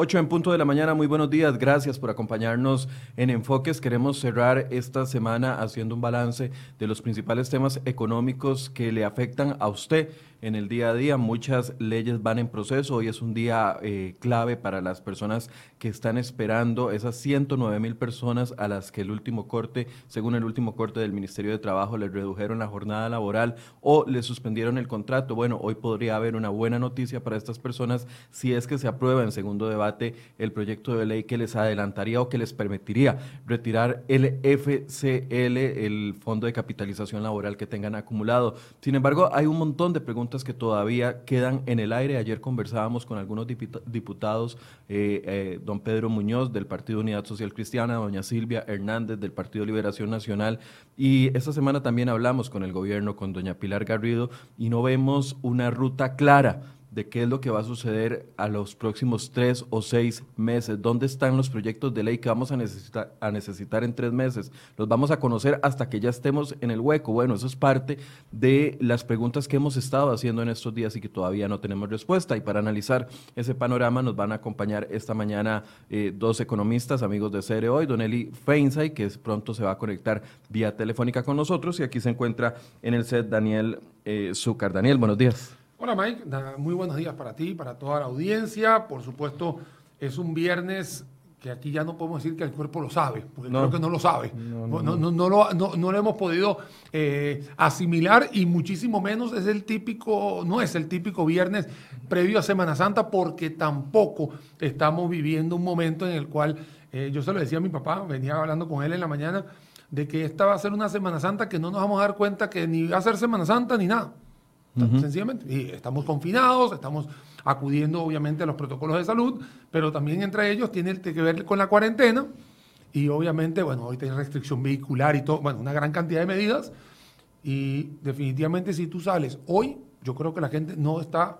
8 en punto de la mañana, muy buenos días, gracias por acompañarnos en Enfoques. Queremos cerrar esta semana haciendo un balance de los principales temas económicos que le afectan a usted en el día a día. Muchas leyes van en proceso. Hoy es un día eh, clave para las personas que están esperando, esas 109 mil personas a las que el último corte, según el último corte del Ministerio de Trabajo, les redujeron la jornada laboral o les suspendieron el contrato. Bueno, hoy podría haber una buena noticia para estas personas si es que se aprueba en segundo debate el proyecto de ley que les adelantaría o que les permitiría retirar el FCL, el Fondo de Capitalización Laboral que tengan acumulado. Sin embargo, hay un montón de preguntas que todavía quedan en el aire. Ayer conversábamos con algunos diputados, eh, eh, don Pedro Muñoz del Partido Unidad Social Cristiana, doña Silvia Hernández del Partido Liberación Nacional y esta semana también hablamos con el gobierno, con doña Pilar Garrido y no vemos una ruta clara de qué es lo que va a suceder a los próximos tres o seis meses, dónde están los proyectos de ley que vamos a necesitar, a necesitar en tres meses. Los vamos a conocer hasta que ya estemos en el hueco. Bueno, eso es parte de las preguntas que hemos estado haciendo en estos días y que todavía no tenemos respuesta. Y para analizar ese panorama nos van a acompañar esta mañana eh, dos economistas, amigos de CR Hoy, Don Eli Feinsay, que pronto se va a conectar vía telefónica con nosotros, y aquí se encuentra en el set Daniel eh, Zúcar. Daniel, buenos días. Hola Mike, muy buenos días para ti, para toda la audiencia. Por supuesto, es un viernes que aquí ya no podemos decir que el cuerpo lo sabe, porque creo que no lo sabe. No, no, no, lo, no, lo hemos podido eh, asimilar y muchísimo menos es el típico, no es el típico viernes previo a Semana Santa, porque tampoco estamos viviendo un momento en el cual, eh, yo se lo decía a mi papá, venía hablando con él en la mañana, de que esta va a ser una Semana Santa que no nos vamos a dar cuenta que ni va a ser Semana Santa ni nada. Sencillamente. Y estamos confinados, estamos acudiendo obviamente a los protocolos de salud, pero también entre ellos tiene que ver con la cuarentena y obviamente, bueno, hoy hay restricción vehicular y todo, bueno, una gran cantidad de medidas y definitivamente si tú sales hoy, yo creo que la gente no está,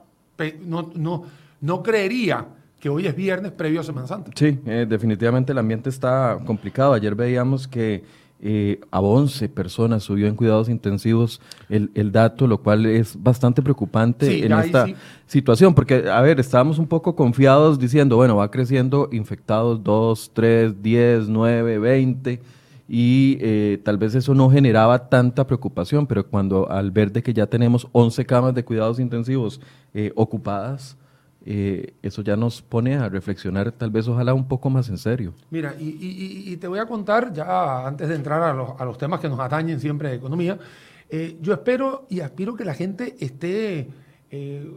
no, no, no creería que hoy es viernes previo a Semana Santa. Sí, eh, definitivamente el ambiente está complicado. Ayer veíamos que eh, a 11 personas subió en cuidados intensivos el, el, dato, lo cual es bastante preocupante en esta situación, porque, a ver, estábamos un poco confiados diciendo, bueno, va creciendo infectados 2, 3, 10, 9, 20, y eh, tal vez eso no generaba tanta preocupación, pero cuando al ver de que ya tenemos 11 camas de cuidados intensivos eh, ocupadas, eh, eso ya nos pone a reflexionar tal vez ojalá un poco más en serio. Mira, y, te voy a contar ya antes de entrar a los, a los temas que nos atañen siempre de economía, eh, yo espero y aspiro que la gente esté eh,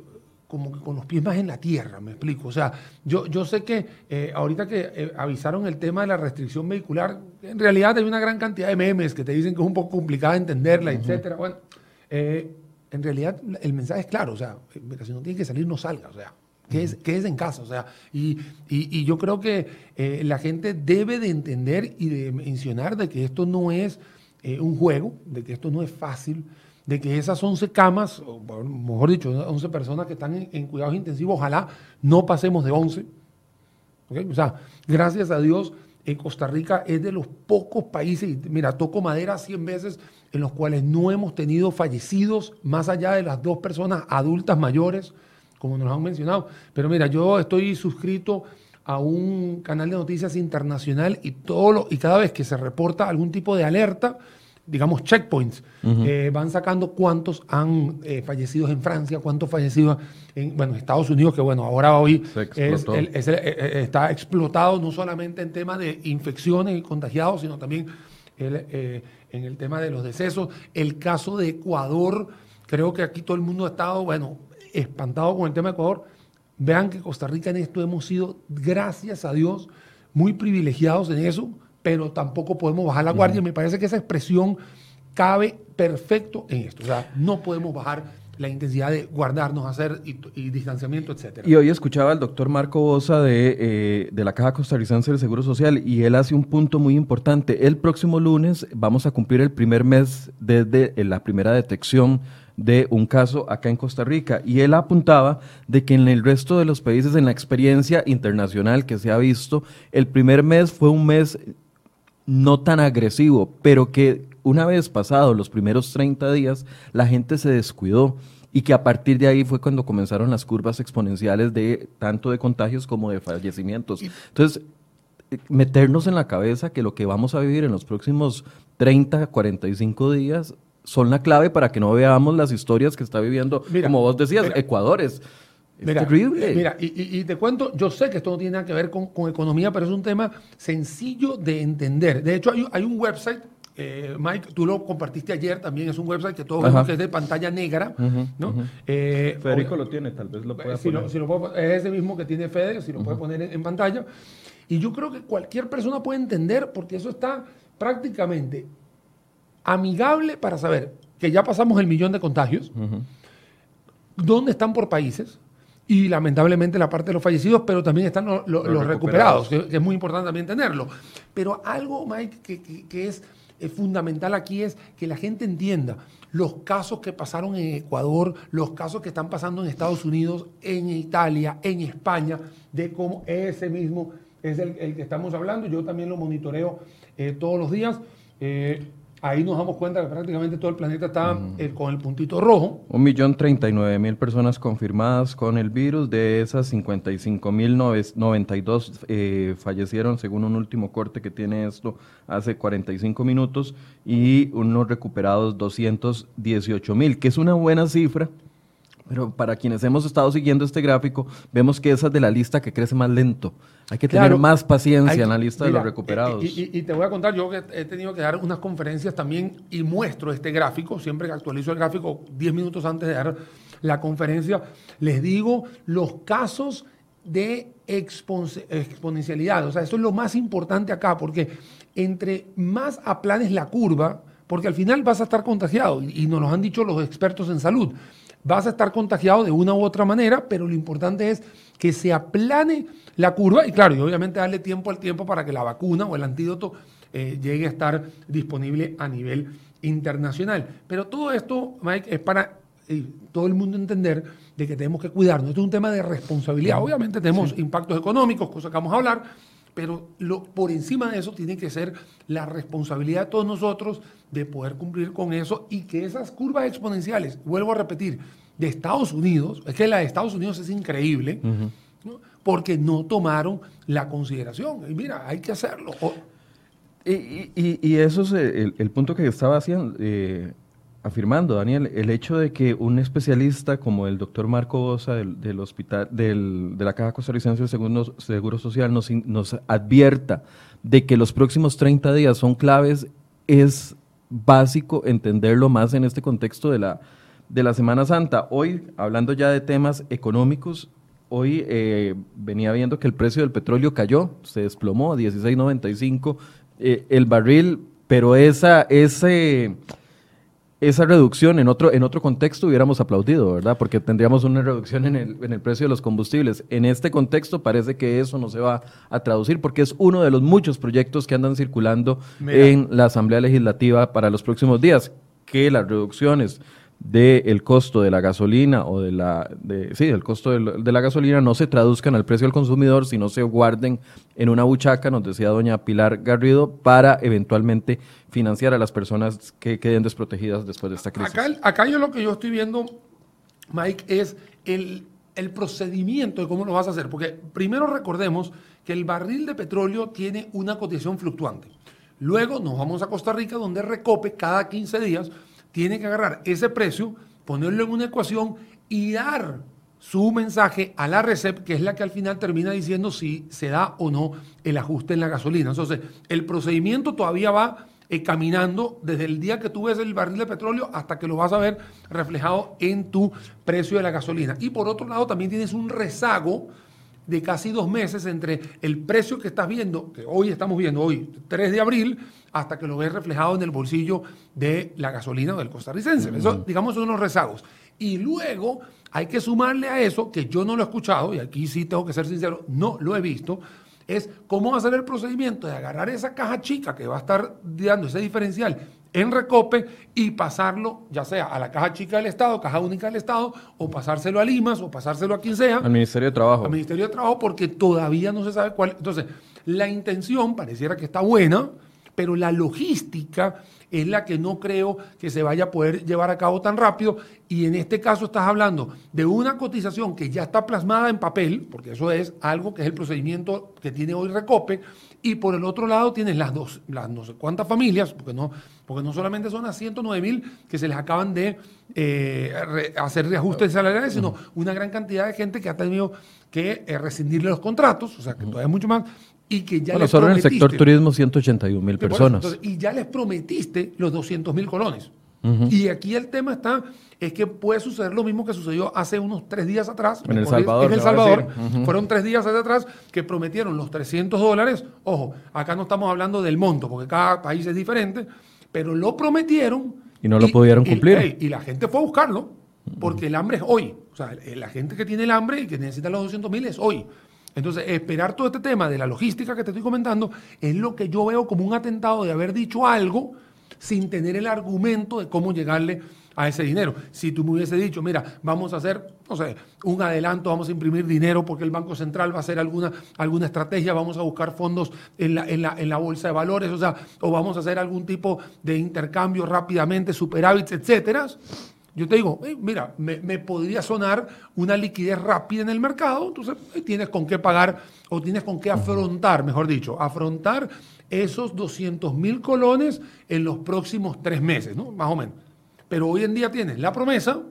como con los pies más en la tierra, me explico. O sea, yo, yo sé que ahorita que avisaron el tema de la restricción vehicular, en realidad hay una gran cantidad de memes que te dicen que es un poco complicado entenderla, etcétera. Bueno, en realidad el mensaje es claro, o sea, si no tiene que salir, no salga, o sea, que es, en casa. O sea, y, y, yo creo que eh, la gente debe de entender y de mencionar de que esto no es eh, un juego, de que esto no es fácil, de que esas 11 camas, mejor dicho, 11 personas que están en, cuidados intensivos, ojalá no pasemos de 11. O sea, gracias a Dios, en Costa Rica es de los pocos países, mira, toco madera 100 veces, en los cuales no hemos tenido fallecidos más allá de las dos personas adultas mayores como nos han mencionado. Pero mira, yo estoy suscrito a un canal de noticias internacional y, todo lo, y cada vez que se reporta algún tipo de alerta, digamos checkpoints, eh, van sacando cuántos han eh, fallecido en Francia, cuántos fallecidos en bueno, Estados Unidos, que bueno, ahora hoy eh, está explotado no solamente en temas de infecciones y contagiados, sino también en el tema de los decesos. El caso de Ecuador, creo que aquí todo el mundo ha estado, bueno, espantado con el tema de Ecuador. Vean que Costa Rica en esto hemos sido, gracias a Dios, muy privilegiados en eso, pero tampoco podemos bajar la guardia. Me parece que esa expresión cabe perfecto en esto. O sea, no podemos bajar la intensidad de guardarnos, hacer y, distanciamiento, etcétera. Y hoy escuchaba al doctor Marco Bosa de, eh, de, la Caja Costarricense del Seguro Social y él hace un punto muy importante. El próximo lunes vamos a cumplir el primer mes desde la primera detección de un caso acá en Costa Rica y él apuntaba de que en el resto de los países, en la experiencia internacional que se ha visto, el primer mes fue un mes no tan agresivo, pero que una vez pasados los primeros 30 días, la gente se descuidó y que a partir de ahí fue cuando comenzaron las curvas exponenciales de tanto de contagios como de fallecimientos. Entonces, meternos en la cabeza que lo que vamos a vivir en los próximos 30, 45 días son la clave para que no veamos las historias que está viviendo, como vos decías, Ecuador es, terrible. Mira, y, te cuento, yo sé que esto no tiene nada que ver con, economía, pero es un tema sencillo de entender. De hecho, hay, un website eh, Mike, tú lo compartiste ayer también, es un website que todo vemos que es de pantalla negra, ¿no? Eh, Federico lo tiene, tal vez lo pueda si poner. es ese mismo que tiene Fede, si lo puede poner en, pantalla. Y yo creo que cualquier persona puede entender, porque eso está prácticamente amigable para saber que ya pasamos el millón de contagios, dónde están por países, y lamentablemente la parte de los fallecidos, pero también están los, recuperados, que, es muy importante también tenerlo. Pero algo, Mike, que, es, fundamental aquí es que la gente entienda los casos que pasaron en Ecuador, los casos que están pasando en Estados Unidos, en Italia, en España, de cómo ese mismo es el, que estamos hablando. Yo también lo monitoreo eh, todos los días. Eh, ahí nos damos cuenta que prácticamente todo el planeta está eh, con el puntito rojo. Un millón treinta y nueve mil personas confirmadas con el virus, de esas 55 mil 92 eh, fallecieron según un último corte que tiene esto hace 45 minutos y unos recuperados 218 mil, que es una buena cifra pero para quienes hemos estado siguiendo este gráfico, vemos que esa es de la lista que crece más lento. Hay que tener más paciencia en la lista de los recuperados. Y, te voy a contar, yo que he tenido que dar unas conferencias también y muestro este gráfico, siempre que actualizo el gráfico 10 minutos antes de dar la conferencia, les digo los casos de exponencialidad. O sea, eso es lo más importante acá, porque entre más aplanes la curva, porque al final vas a estar contagiado, y nos lo han dicho los expertos en salud vas a estar contagiado de una u otra manera, pero lo importante es que se aplane la curva y claro, y obviamente darle tiempo al tiempo para que la vacuna o el antídoto eh, llegue a estar disponible a nivel internacional. Pero todo esto, Mike, es para eh, todo el mundo entender de que tenemos que cuidarnos. Esto es un tema de responsabilidad. Obviamente tenemos impactos económicos, cosas que vamos a hablar, pero lo, por encima de eso tiene que ser la responsabilidad de todos nosotros de poder cumplir con eso y que esas curvas exponenciales, vuelvo a repetir, de Estados Unidos, es que la de Estados Unidos es increíble, porque no tomaron la consideración. Y mira, hay que hacerlo. Y, eso es el, punto que estaba haciendo, eh, afirmando, Daniel, el hecho de que un especialista como el doctor Marco Bosa del, hospital, del, de la Caja Costarricense del Seguro, Seguro Social nos, nos advierta de que los próximos 30 días son claves, es básico entenderlo más en este contexto de la, de la Semana Santa. Hoy, hablando ya de temas económicos, hoy eh, venía viendo que el precio del petróleo cayó, se desplomó a 16.95 eh, el barril, pero esa, ese esa reducción en otro, en otro contexto hubiéramos aplaudido, ¿verdad? Porque tendríamos una reducción en el, en el precio de los combustibles. En este contexto parece que eso no se va a traducir porque es uno de los muchos proyectos que andan circulando en la Asamblea Legislativa para los próximos días, que las reducciones del costo de la gasolina o de la, de, sí, del costo de, la gasolina no se traduzcan al precio del consumidor, sino se guarden en una buchaca, nos decía doña Pilar Garrido, para eventualmente financiar a las personas que queden desprotegidas después de esta crisis. Acá, acá yo lo que yo estoy viendo, Mike, es el, el procedimiento de cómo lo vas a hacer, porque primero recordemos que el barril de petróleo tiene una cotización fluctuante. Luego nos vamos a Costa Rica, donde Recope cada 15 días tiene que agarrar ese precio, ponerlo en una ecuación y dar su mensaje a la RECEP, que es la que al final termina diciendo si se da o no el ajuste en la gasolina. Entonces, el procedimiento todavía va eh, caminando desde el día que tú ves el barril de petróleo hasta que lo vas a ver reflejado en tu precio de la gasolina. Y por otro lado, también tienes un rezago de casi dos meses entre el precio que estás viendo, que hoy estamos viendo, hoy 3 de abril, hasta que lo ves reflejado en el bolsillo de la gasolina del costarricense. Eso, digamos, son unos rezagos. Y luego hay que sumarle a eso, que yo no lo he escuchado, y aquí sí tengo que ser sincero, no lo he visto, es cómo va a ser el procedimiento de agarrar esa caja chica que va a estar dando ese diferencial en recope y pasarlo ya sea a la caja chica del Estado, caja única del Estado, o pasárselo a Limas, o pasárselo a quien sea. Al Ministerio de Trabajo. Al Ministerio de Trabajo, porque todavía no se sabe cuál. Entonces, la intención pareciera que está buena, pero la logística es la que no creo que se vaya a poder llevar a cabo tan rápido. Y en este caso estás hablando de una cotización que ya está plasmada en papel, porque eso es algo que es el procedimiento que tiene hoy Recope, y por el otro lado tienes las dos, las no sé cuántas familias, porque no, porque no solamente son las 109 mil que se les acaban de eh, hacer reajustes salariales, sino una gran cantidad de gente que ha tenido que eh, rescindirle los contratos, o sea que todavía es mucho más, y que ya bueno, solo en el sector turismo 181 mil personas. y ya les prometiste los 200 mil colones. Y aquí el tema está, es que puede suceder lo mismo que sucedió hace unos tres días atrás. En El Salvador. En El Salvador. Fueron tres días atrás que prometieron los 300 dólares. Ojo, acá no estamos hablando del monto, porque cada país es diferente, pero lo prometieron. Y no lo pudieron cumplir. Y, la gente fue a buscarlo, porque el hambre es hoy. O sea, la gente que tiene el hambre y que necesita los 200 mil es hoy. Entonces, esperar todo este tema de la logística que te estoy comentando es lo que yo veo como un atentado de haber dicho algo sin tener el argumento de cómo llegarle a ese dinero. Si tú me hubiese dicho, mira, vamos a hacer, no sé, un adelanto, vamos a imprimir dinero porque el Banco Central va a hacer alguna, alguna estrategia, vamos a buscar fondos en la, en, la, en la bolsa de valores, o sea, o vamos a hacer algún tipo de intercambio rápidamente, superávits, etcétera yo te digo, mira, me, podría sonar una liquidez rápida en el mercado, entonces tienes con qué pagar o tienes con qué afrontar, mejor dicho, afrontar esos 200 mil colones en los próximos tres meses, ¿no? Más o menos. Pero hoy en día tienes la promesa,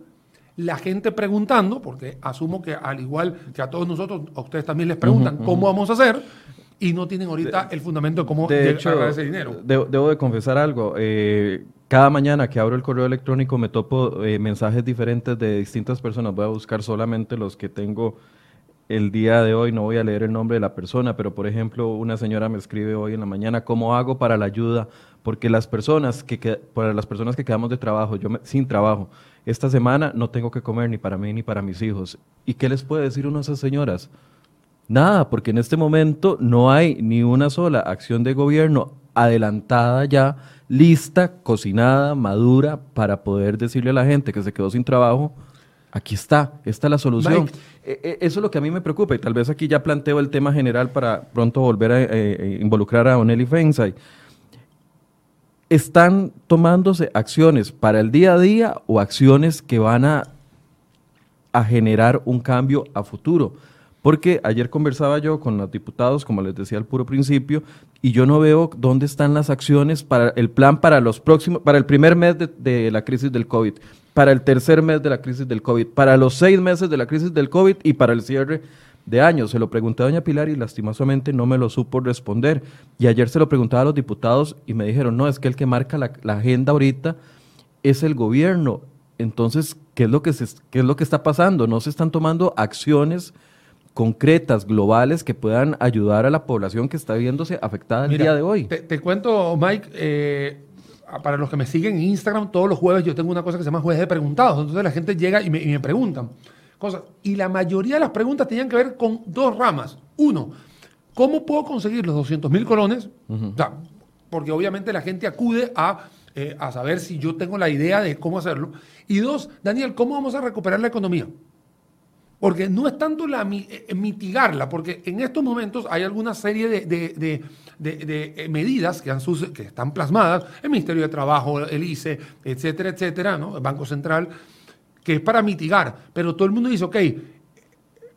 la gente preguntando, porque asumo que al igual que a todos nosotros, a ustedes también les preguntan cómo vamos a hacer, y no tienen ahorita el fundamento de cómo de ese dinero. debo de confesar algo. Eh, cada mañana que abro el correo electrónico me topo eh, mensajes diferentes de distintas personas. Voy a buscar solamente los que tengo el día de hoy. No voy a leer el nombre de la persona, pero por ejemplo, una señora me escribe hoy en la mañana cómo hago para la ayuda, porque las personas que, para las personas que quedamos de trabajo, yo sin trabajo, esta semana no tengo que comer ni para mí ni para mis hijos. ¿Y qué les puede decir uno a esas señoras? Nada, porque en este momento no hay ni una sola acción de gobierno adelantada ya lista, cocinada, madura, para poder decirle a la gente que se quedó sin trabajo, aquí está, esta es la solución. E, e, eso es lo que a mí me preocupa y tal vez aquí ya planteo el tema general para pronto volver a eh, eh, involucrar a Oneli Fensay. ¿Están tomándose acciones para el día a día o acciones que van a, a generar un cambio a futuro? Porque ayer conversaba yo con los diputados, como les decía al puro principio, y yo no veo dónde están las acciones para el plan para los próximos, para el primer mes de, la crisis del COVID, para el tercer mes de la crisis del COVID, para los seis meses de la crisis del COVID y para el cierre de años. Se lo pregunté a doña Pilar y lastimosamente no me lo supo responder. Y ayer se lo preguntaba a los diputados y me dijeron, no, es que el que marca la, agenda ahorita es el gobierno. Entonces, ¿qué es, lo que ¿qué es lo que está pasando? No se están tomando acciones concretas, globales, que puedan ayudar a la población que está viéndose afectada el día de hoy. Te, cuento, Mike, eh, para los que me siguen en Instagram, todos los jueves yo tengo una cosa que se llama jueves de preguntados. Entonces la gente llega y me, y me preguntan cosas. Y la mayoría de las preguntas tenían que ver con dos ramas. Uno, ¿cómo puedo conseguir los 200 mil colones? porque obviamente la gente acude a, eh, a saber si yo tengo la idea de cómo hacerlo. Y dos, Daniel, ¿cómo vamos a recuperar la economía? Porque no es tanto la, eh, mitigarla, porque en estos momentos hay alguna serie de, eh, medidas que, han, que están plasmadas, el Ministerio de Trabajo, el ICE, etcétera, etcétera, ¿no? el Banco Central, que es para mitigar. Pero todo el mundo dice, ok,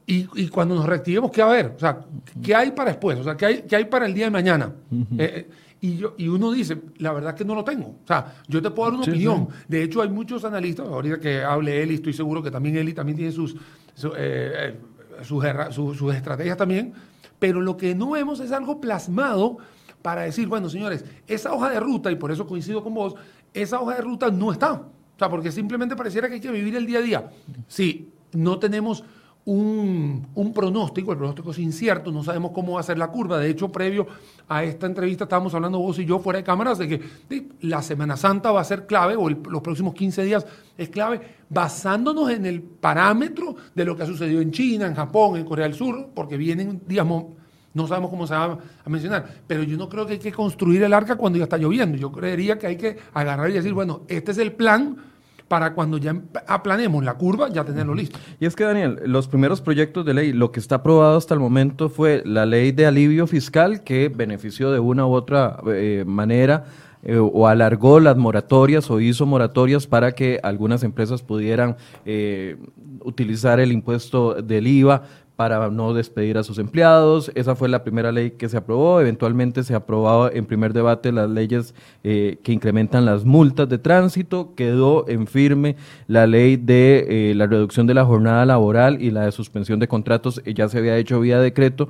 y, cuando nos reactivemos, ¿qué va a haber? O sea, ¿qué hay para después? O sea, ¿qué hay, qué hay para el día de mañana? Eh, y, yo, y uno dice, la verdad que no lo tengo. O sea, yo te puedo dar una opinión. De hecho, hay muchos analistas, ahorita que hable Eli, estoy seguro que también Eli también tiene sus, eh, sus, estrategias también, pero lo que no vemos es algo plasmado para decir, bueno, señores, esa hoja de ruta, y por eso coincido con vos, esa hoja de ruta no está. O sea, porque simplemente pareciera que hay que vivir el día a día. Si no tenemos un, pronóstico, el pronóstico es incierto, no sabemos cómo va a ser la curva. De hecho, previo a esta entrevista estábamos hablando vos y yo fuera de cámaras de que la Semana Santa va a ser clave, o los próximos 15 días es clave, basándonos en el parámetro de lo que ha sucedido en China, en Japón, en Corea del Sur, porque vienen, digamos, no sabemos cómo se va a mencionar, pero yo no creo que hay que construir el arca cuando ya está lloviendo. Yo creería que hay que agarrar y decir, bueno, este es el plan para cuando ya aplanemos la curva, ya tenerlo listo. Y es que, Daniel, los primeros proyectos de ley, lo que está aprobado hasta el momento fue la ley de alivio fiscal que benefició de una u otra eh, manera eh, o alargó las moratorias o hizo moratorias para que algunas empresas pudieran eh, utilizar el impuesto del IVA para no despedir a sus empleados. Esa fue la primera ley que se aprobó. Eventualmente se aprobó en primer debate las leyes eh, que incrementan las multas de tránsito. Quedó en firme la ley de eh, la reducción de la jornada laboral y la de suspensión de contratos. Eh, ya se había hecho vía decreto.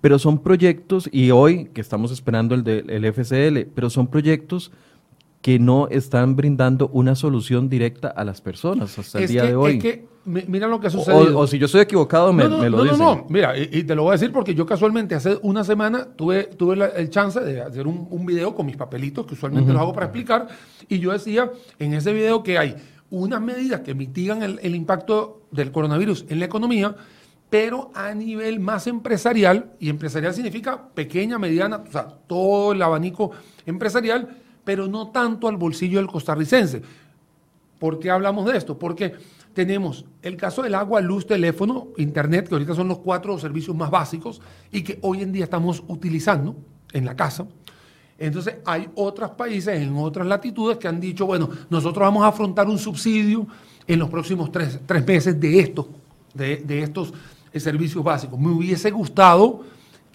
Pero son proyectos, y hoy que estamos esperando el del FCL, pero son proyectos que no están brindando una solución directa a las personas hasta el día de hoy. Es que, mira lo que ha sucedido. O, si yo estoy equivocado, me, no, lo dicen. No, no, mira, y, te lo voy a decir porque yo casualmente hace una semana tuve, tuve el chance de hacer un, un, video con mis papelitos, que usualmente los hago para explicar, y yo decía en ese video que hay unas medidas que mitigan el, el impacto del coronavirus en la economía, pero a nivel más empresarial, y empresarial significa pequeña, mediana, o sea, todo el abanico empresarial, pero no tanto al bolsillo del costarricense. ¿Por qué hablamos de esto? Porque tenemos el caso del agua, luz, teléfono, internet, que ahorita son los cuatro servicios más básicos y que hoy en día estamos utilizando en la casa. Entonces hay otros países en otras latitudes que han dicho, bueno, nosotros vamos a afrontar un subsidio en los próximos tres, meses de estos, de, de estos eh, servicios básicos. Me hubiese gustado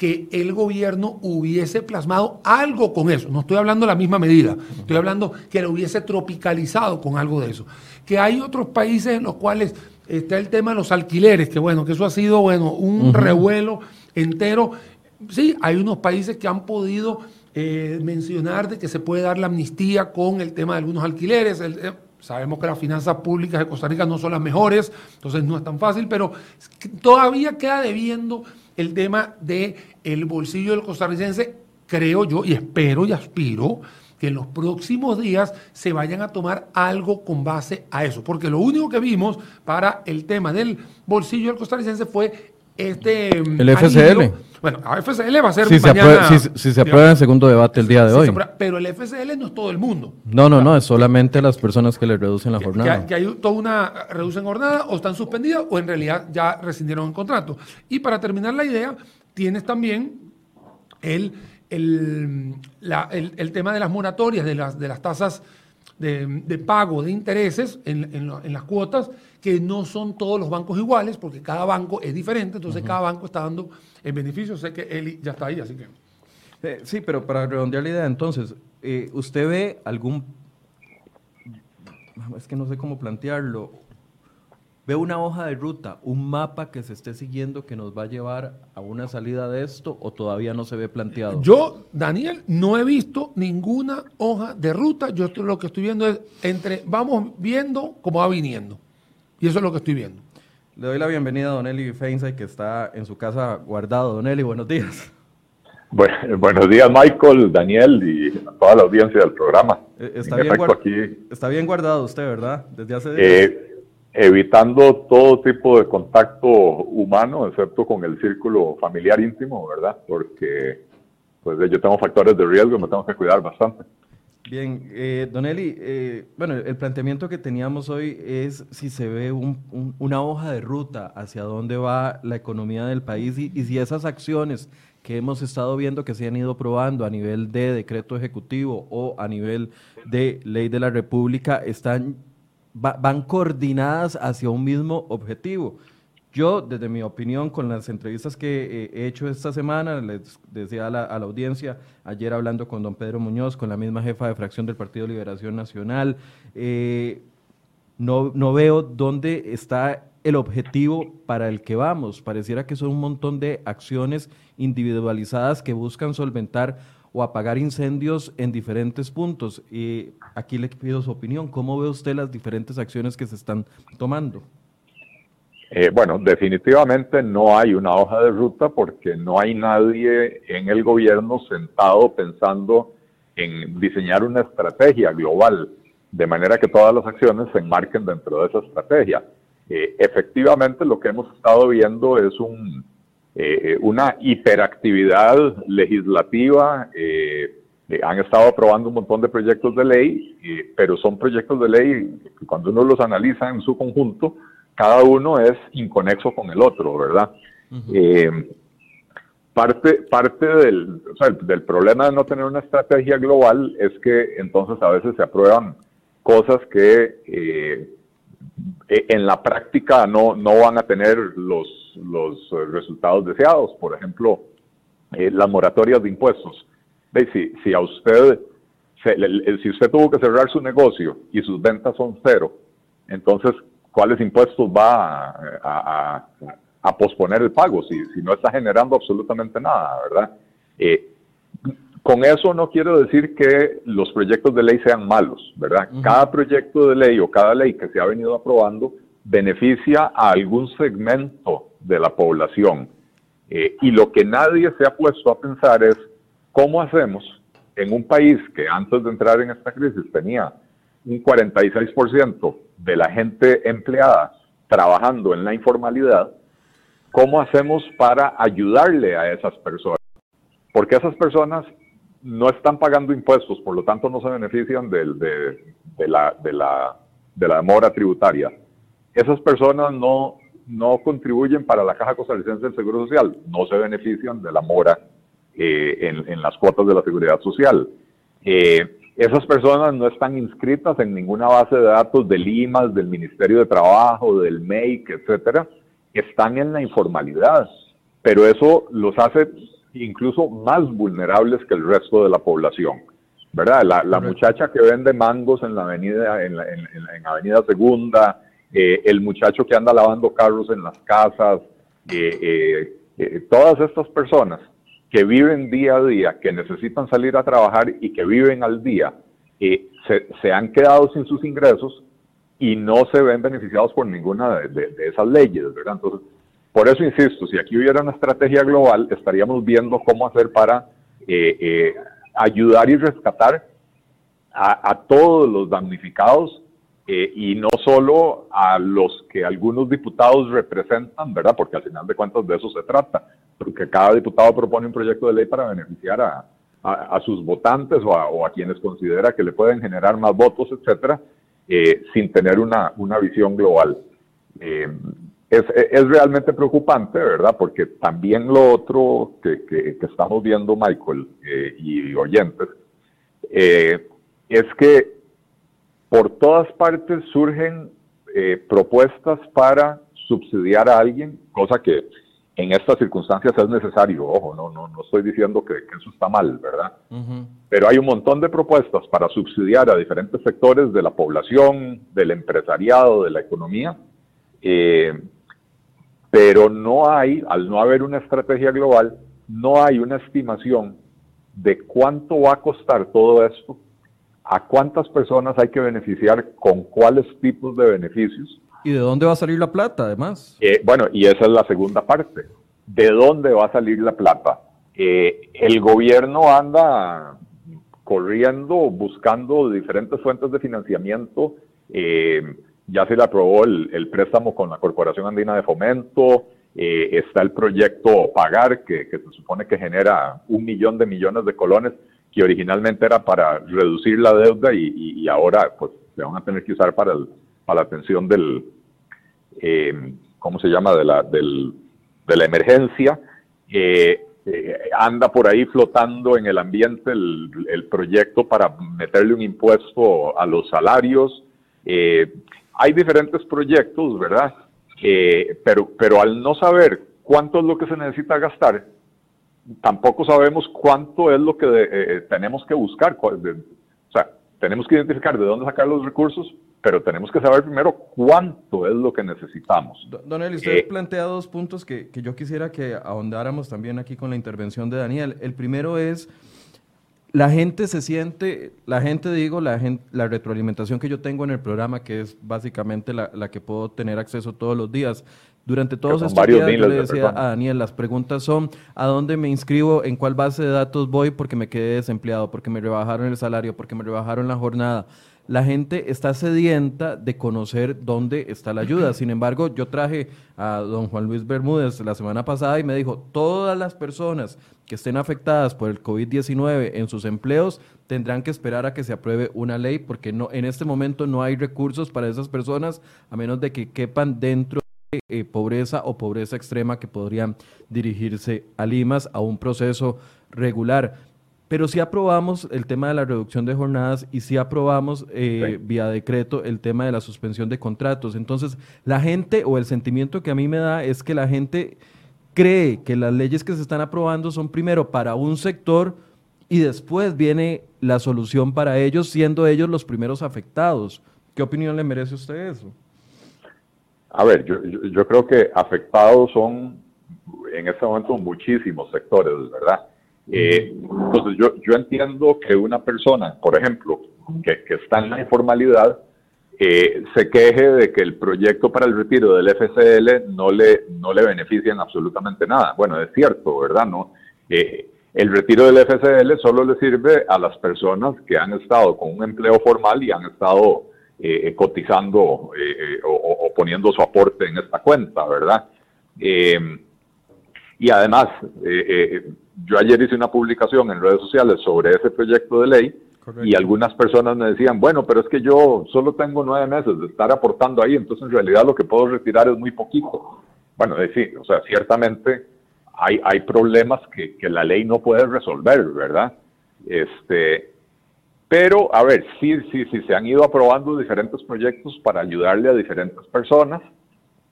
que el gobierno hubiese plasmado algo con eso. No estoy hablando de la misma medida, estoy hablando que lo hubiese tropicalizado con algo de eso. Que hay otros países en los cuales está el tema de los alquileres, que bueno, que eso ha sido bueno, un revuelo entero. Sí, hay unos países que han podido eh, mencionar de que se puede dar la amnistía con el tema de algunos alquileres. Eh, sabemos que las finanzas públicas de Costa Rica no son las mejores, entonces no es tan fácil, pero todavía queda debiendo el tema del el bolsillo del costarricense, creo yo y espero y aspiro que en los próximos días se vayan a tomar algo con base a eso, porque lo único que vimos para el tema del bolsillo del costarricense fue este... El FCL. Bueno, a FCL va a ser si mañana, se aprueba, si, se aprueba en segundo debate el día de hoy. pero el FCL no es todo el mundo. No, no, no, es solamente las personas que le reducen la jornada. Que, hay toda una reducen jornada o están suspendidas o en realidad ya rescindieron el contrato. Y para terminar la idea, tienes también el, el, el, tema de las moratorias, de las, de las tasas de, pago de intereses en, las cuotas, que no son todos los bancos iguales, porque cada banco es diferente, entonces cada banco está dando el beneficio. Sé que Eli ya está ahí, así que... Eh, sí, pero para redondear la idea, entonces, eh, ¿usted ve algún... Es que no sé cómo plantearlo Ve una hoja de ruta, un mapa que se esté siguiendo que nos va a llevar a una salida de esto o todavía no se ve planteado? Yo, Daniel, no he visto ninguna hoja de ruta. Yo lo que estoy viendo es entre, vamos viendo cómo va viniendo. Y eso es lo que estoy viendo. Le doy la bienvenida a Don Eli Feinsay, que está en su casa guardado. Don Eli, buenos días. Bueno, buenos días, Michael, Daniel y a toda la audiencia del programa. Eh, está, bien, aquí, está bien guardado usted, ¿verdad? Desde hace días. Eh, evitando todo tipo de contacto humano, excepto con el círculo familiar íntimo, ¿verdad? Porque pues yo tengo factores de riesgo, me tengo que cuidar bastante. Bien, eh, Don Eli, eh, bueno, el planteamiento que teníamos hoy es si se ve una hoja de ruta hacia dónde va la economía del país y, y si esas acciones que hemos estado viendo que se han ido probando a nivel de decreto ejecutivo o a nivel de ley de la República están van coordinadas hacia un mismo objetivo. Yo, desde mi opinión, con las entrevistas que he hecho esta semana, les decía a la, audiencia, ayer hablando con don Pedro Muñoz, con la misma jefa de fracción del Partido Liberación Nacional, eh, no, no veo dónde está el objetivo para el que vamos. Pareciera que son un montón de acciones individualizadas que buscan solventar o apagar incendios en diferentes puntos. Y aquí le pido su opinión. ¿Cómo ve usted las diferentes acciones que se están tomando? Eh, bueno, definitivamente no hay una hoja de ruta porque no hay nadie en el gobierno sentado pensando en diseñar una estrategia global, de manera que todas las acciones se enmarquen dentro de esa estrategia. Eh, efectivamente, lo que hemos estado viendo es un, eh, una hiperactividad legislativa, eh, eh, han estado aprobando un montón de proyectos de ley, pero son proyectos de ley que cuando uno los analiza en su conjunto, cada uno es inconexo con el otro, ¿verdad? parte parte del, del problema de no tener una estrategia global es que entonces a veces se aprueban cosas que eh, en la práctica no, no van a tener los, los resultados deseados. Por ejemplo, eh, las moratorias de impuestos. Si, si a usted, si usted tuvo que cerrar su negocio y sus ventas son cero, entonces, ¿cuáles impuestos va a, posponer el pago si, si, no está generando absolutamente nada, verdad? Eh, con eso no quiero decir que los proyectos de ley sean malos, ¿verdad? Cada proyecto de ley o cada ley que se ha venido aprobando beneficia a algún segmento de la población. Eh, y lo que nadie se ha puesto a pensar es cómo hacemos en un país que antes de entrar en esta crisis tenía un 46% de la gente empleada trabajando en la informalidad, ¿cómo hacemos para ayudarle a esas personas? Porque esas personas no están pagando impuestos, por lo tanto no se benefician de, de, la, de, la, de la mora tributaria. Esas personas no, no contribuyen para la Caja Costarricense del Seguro Social, no se benefician de la mora eh, en, en, las cuotas de la Seguridad Social. Eh, esas personas no están inscritas en ninguna base de datos del IMAS, del Ministerio de Trabajo, del MEIC, etcétera. Están en la informalidad, pero eso los hace incluso más vulnerables que el resto de la población. ¿Verdad? La, muchacha que vende mangos en la avenida, en, Avenida Segunda, eh, el muchacho que anda lavando carros en las casas, eh, eh, todas estas personas que viven día a día, que necesitan salir a trabajar y que viven al día, se, se, han quedado sin sus ingresos y no se ven beneficiados por ninguna de, de esas leyes, ¿verdad? Entonces, por eso insisto, si aquí hubiera una estrategia global, estaríamos viendo cómo hacer para eh, eh, ayudar y rescatar a, todos los damnificados eh, y no solo a los que algunos diputados representan, ¿verdad? Porque al final de cuentas de eso se trata, porque cada diputado propone un proyecto de ley para beneficiar a, sus votantes o a, quienes considera que le pueden generar más votos, etcétera, sin tener una, una visión global es, realmente preocupante, ¿verdad? Porque también lo otro que, estamos viendo, Michael eh, y oyentes, eh, es que por todas partes surgen eh, propuestas para subsidiar a alguien, cosa que en estas circunstancias es necesario. Ojo, no, no, no estoy diciendo que, eso está mal, ¿verdad? Pero hay un montón de propuestas para subsidiar a diferentes sectores de la población, del empresariado, de la economía. Eh, pero no hay, al no haber una estrategia global, no hay una estimación de cuánto va a costar todo esto, a cuántas personas hay que beneficiar, con cuáles tipos de beneficios. ¿Y de dónde va a salir la plata, además? Eh, bueno, y esa es la segunda parte. ¿De dónde va a salir la plata? Eh, el gobierno anda corriendo, buscando diferentes fuentes de financiamiento. Eh, ya se le aprobó el, préstamo con la Corporación Andina de Fomento, eh, está el proyecto Pagar, que, se supone que genera un millón de millones de colones, que originalmente era para reducir la deuda y, ahora pues se van a tener que usar para, para la atención del, eh, ¿cómo se llama?, de la, del, de la emergencia. Eh, anda por ahí flotando en el ambiente el, el, proyecto para meterle un impuesto a los salarios. Eh, hay diferentes proyectos, ¿verdad? Eh, pero, pero al no saber cuánto es lo que se necesita gastar, tampoco sabemos cuánto es lo que eh, tenemos que buscar. o sea, tenemos que identificar de dónde sacar los recursos, pero tenemos que saber primero cuánto es lo que necesitamos. Don Eli, usted eh, plantea dos puntos que, que yo quisiera que ahondáramos también aquí con la intervención de Daniel. El primero es la gente se siente, la gente digo, la, gente, la retroalimentación que yo tengo en el programa, que es básicamente la, la que puedo tener acceso todos los días. Durante todos estos días yo le decía a Daniel, las preguntas son, ¿a dónde me inscribo? ¿En cuál base de datos voy? Porque me quedé desempleado, porque me rebajaron el salario, porque me rebajaron la jornada. La gente está sedienta de conocer dónde está la ayuda. Sin embargo, yo traje a don Juan Luis Bermúdez la semana pasada y me dijo, todas las personas que estén afectadas por el COVID-19 en sus empleos tendrán que esperar a que se apruebe una ley porque no en este momento no hay recursos para esas personas a menos de que quepan dentro de eh, pobreza o pobreza extrema que podrían dirigirse a Limas a un proceso regular. Pero sí aprobamos el tema de la reducción de jornadas y sí aprobamos eh, vía decreto el tema de la suspensión de contratos. Entonces, la gente o el sentimiento que a mí me da es que la gente cree que las leyes que se están aprobando son primero para un sector y después viene la solución para ellos, siendo ellos los primeros afectados. ¿Qué opinión le merece a usted eso? A ver, yo, yo creo que afectados son en este momento muchísimos sectores, ¿verdad? Eh, entonces yo, yo entiendo que una persona, por ejemplo, que, que está en la informalidad, eh, se queje de que el proyecto para el retiro del FCL no le, no le beneficia en absolutamente nada. Bueno, es cierto, ¿verdad? No, eh, el retiro del FCL solo le sirve a las personas que han estado con un empleo formal y han estado cotizando o, o, poniendo su aporte en esta cuenta, ¿verdad? Y además, yo ayer hice una publicación en redes sociales sobre ese proyecto de ley y algunas personas me decían, bueno, pero es que yo solo tengo nueve meses de estar aportando ahí, entonces en realidad lo que puedo retirar es muy poquito. Bueno, es decir, o sea, ciertamente hay, hay problemas que, que la ley no puede resolver, ¿verdad? Este, pero, a ver, sí, sí, sí, se han ido aprobando diferentes proyectos para ayudarle a diferentes personas,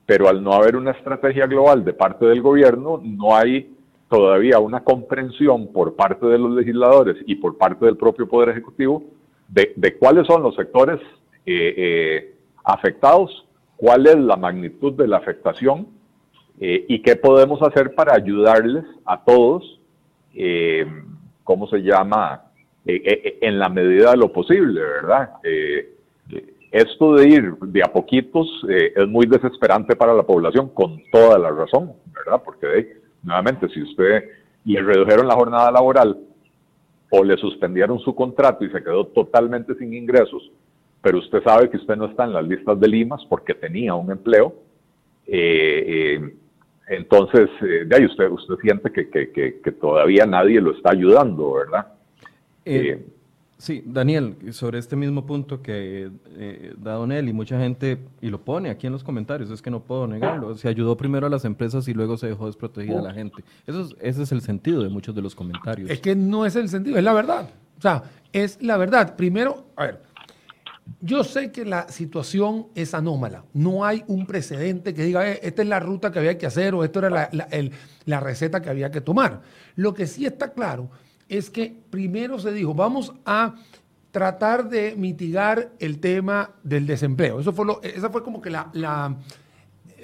pero al no haber una estrategia global de parte del gobierno, no hay todavía una comprensión por parte de los legisladores y por parte del propio Poder Ejecutivo de, cuáles son los sectores eh, eh, afectados, cuál es la magnitud de la afectación eh, y qué podemos hacer para ayudarles a todos, ¿cómo se llama? en la medida de lo posible, ¿verdad? Esto de ir de a poquitos es muy desesperante para la población, con toda la razón, ¿verdad? Porque de nuevamente, si usted le redujeron la jornada laboral o le suspendieron su contrato y se quedó totalmente sin ingresos, pero usted sabe que usted no está en las listas de Limas porque tenía un empleo, eh, eh, entonces, eh, de ahí usted, usted siente que, que, todavía nadie lo está ayudando, ¿verdad? Sí, Daniel, sobre este mismo punto que eh, da Don y mucha gente, y lo pone aquí en los comentarios, es que no puedo negarlo, se ayudó primero a las empresas y luego se dejó desprotegida a la gente. Eso ese es el sentido de muchos de los comentarios. Es que no es el sentido, es la verdad. O sea, es la verdad. Primero, a ver, yo sé que la situación es anómala. No hay un precedente que diga, eh, esta es la ruta que había que hacer o esto era la, la receta que había que tomar. Lo que sí está claro es que primero se dijo, vamos a tratar de mitigar el tema del desempleo. Eso fue, lo, esa fue como que la, la,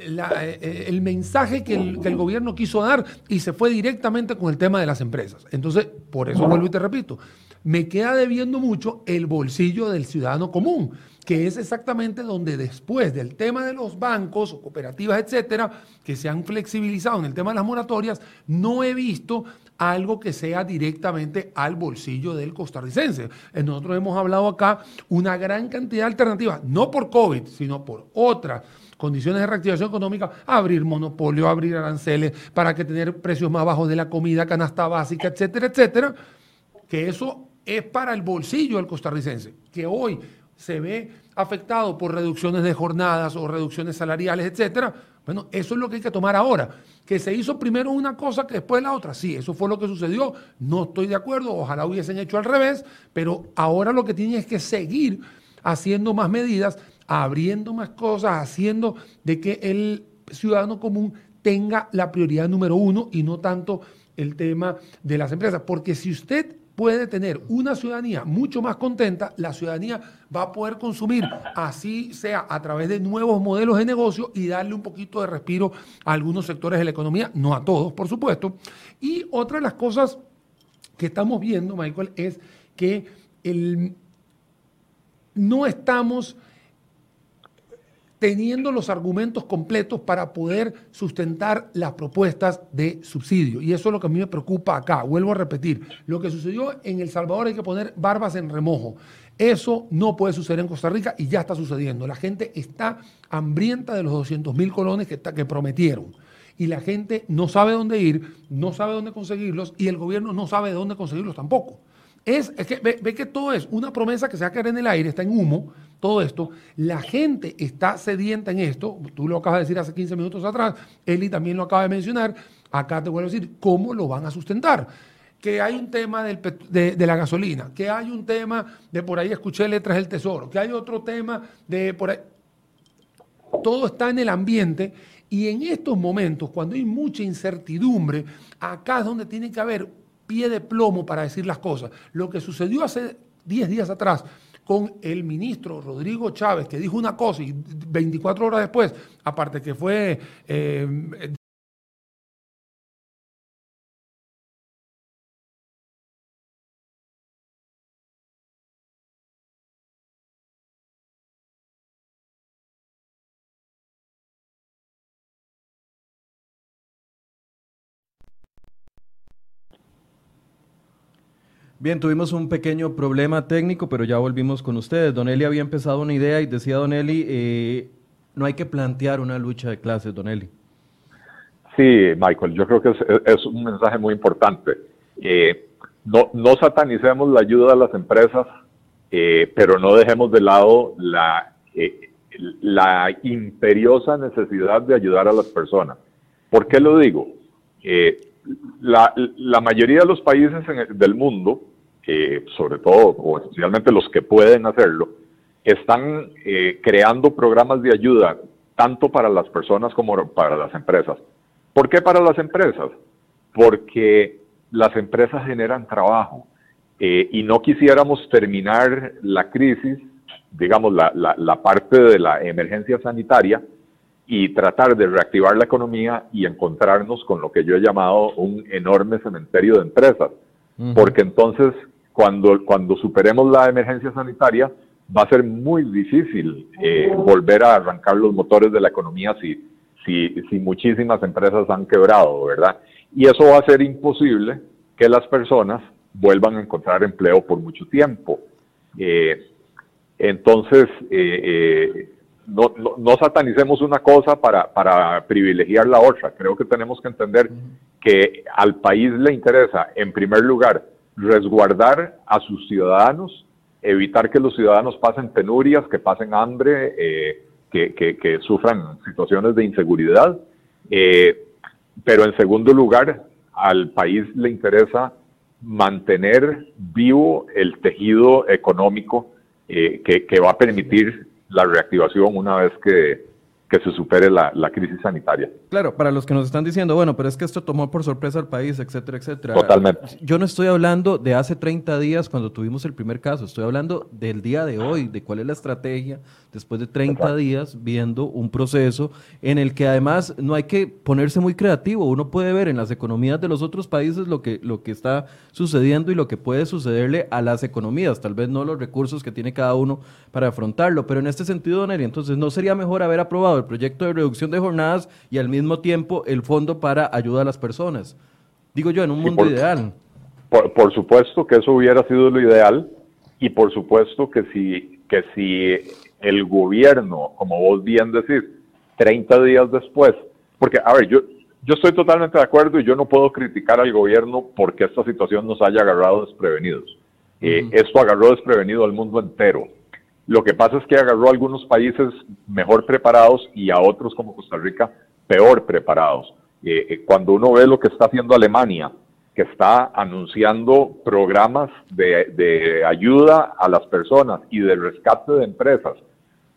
eh, el mensaje que el, que el, gobierno quiso dar y se fue directamente con el tema de las empresas. Entonces, por eso vuelvo y te repito, me queda debiendo mucho el bolsillo del ciudadano común, que es exactamente donde después del tema de los bancos cooperativas, etcétera, que se han flexibilizado en el tema de las moratorias, no he visto algo que sea directamente al bolsillo del costarricense. Eh, nosotros hemos hablado acá una gran cantidad de alternativas, no por COVID, sino por otras condiciones de reactivación económica, abrir monopolio, abrir aranceles para que tener precios más bajos de la comida, canasta básica, etcétera, etcétera, que eso es para el bolsillo del costarricense, que hoy se ve afectado por reducciones de jornadas o reducciones salariales, etcétera. Bueno, eso es lo que hay que tomar ahora que se hizo primero una cosa que después la otra. Sí, eso fue lo que sucedió. No estoy de acuerdo, ojalá hubiesen hecho al revés, pero ahora lo que tienen es que seguir haciendo más medidas, abriendo más cosas, haciendo de que el ciudadano común tenga la prioridad número uno y no tanto el tema de las empresas. Porque si usted puede tener una ciudadanía mucho más contenta, la ciudadanía va a poder consumir, así sea a través de nuevos modelos de negocio y darle un poquito de respiro a algunos sectores de la economía, no a todos, por supuesto. Y otra de las cosas que estamos viendo, Michael, es que el, no estamos teniendo los argumentos completos para poder sustentar las propuestas de subsidio. Y eso es lo que a mí me preocupa acá. Vuelvo a repetir, lo que sucedió en El Salvador hay que poner barbas en remojo. Eso no puede suceder en Costa Rica y ya está sucediendo. La gente está hambrienta de los 200 mil colones que, prometieron. Y la gente no sabe dónde ir, no sabe dónde conseguirlos y el gobierno no sabe de dónde conseguirlos tampoco. Es, que ve, que todo es una promesa que se va a caer en el aire, está en humo, todo esto. La gente está sedienta en esto. Tú lo acabas de decir hace 15 minutos atrás, Eli también lo acaba de mencionar. Acá te vuelvo a decir, ¿cómo lo van a sustentar? que hay un tema de, la gasolina, que hay un tema de por ahí escuché letras del tesoro, que hay otro tema de por ahí. Todo está en el ambiente y en estos momentos, cuando hay mucha incertidumbre, acá es donde tiene que haber pie de plomo para decir las cosas. Lo que sucedió hace 10 días atrás con el ministro Rodrigo Chávez, que dijo una cosa y 24 horas después, aparte que fue eh, Bien, tuvimos un pequeño problema técnico, pero ya volvimos con ustedes. Don Eli había empezado una idea y decía Don Eli, eh, no hay que plantear una lucha de clases, Don Eli. Sí, Michael, yo creo que es, un mensaje muy importante. Eh, no, no, satanicemos la ayuda a las empresas, eh, pero no dejemos de lado la, la imperiosa necesidad de ayudar a las personas. ¿Por qué lo digo? la, la, mayoría de los países del mundo, sobre todo o especialmente los que pueden hacerlo, están eh, creando programas de ayuda tanto para las personas como para las empresas. ¿Por qué para las empresas? Porque las empresas generan trabajo eh, y no quisiéramos terminar la crisis, digamos, la, la, la parte de la emergencia sanitaria, y tratar de reactivar la economía y encontrarnos con lo que yo he llamado un enorme cementerio de empresas. Porque entonces, cuando, cuando superemos la emergencia sanitaria, va a ser muy difícil eh, volver a arrancar los motores de la economía si, si, si muchísimas empresas han quebrado, ¿verdad? Y eso va a ser imposible que las personas vuelvan a encontrar empleo por mucho tiempo. Eh, entonces, eh, no, no, satanicemos una cosa para, para, privilegiar la otra. Creo que tenemos que entender que al país le interesa, en primer lugar, resguardar a sus ciudadanos, evitar que los ciudadanos pasen penurias, que pasen hambre, eh, que, que, sufran situaciones de inseguridad. Eh, pero en segundo lugar, al país le interesa mantener vivo el tejido económico eh, que, que va a permitir la reactivación una vez que, que se supere la, la, crisis sanitaria. Claro, para los que nos están diciendo, bueno, pero es que esto tomó por sorpresa al país, etcétera, etcétera. Totalmente. Yo no estoy hablando de hace 30 días cuando tuvimos el primer caso, estoy hablando del día de hoy, de cuál es la estrategia después de 30 días viendo un proceso en el que además no hay que ponerse muy creativo, uno puede ver en las economías de los otros países lo que, lo que está sucediendo y lo que puede sucederle a las economías, tal vez no los recursos que tiene cada uno para afrontarlo, pero en este sentido, Neri, entonces no sería mejor haber aprobado el proyecto de reducción de jornadas y al mismo tiempo el fondo para ayuda a las personas. Digo yo, en un mundo ideal. Por, supuesto que eso hubiera sido lo ideal y por supuesto que si, que si el gobierno, como vos bien decís, 30 días después, porque, a ver, yo, yo estoy totalmente de acuerdo y yo no puedo criticar al gobierno porque esta situación nos haya agarrado desprevenidos. Eh, esto agarró desprevenido al mundo entero. Lo que pasa es que agarró a algunos países mejor preparados y a otros como Costa Rica peor preparados. Eh, eh, cuando uno ve lo que está haciendo Alemania, que está anunciando programas de, ayuda a las personas y de rescate de empresas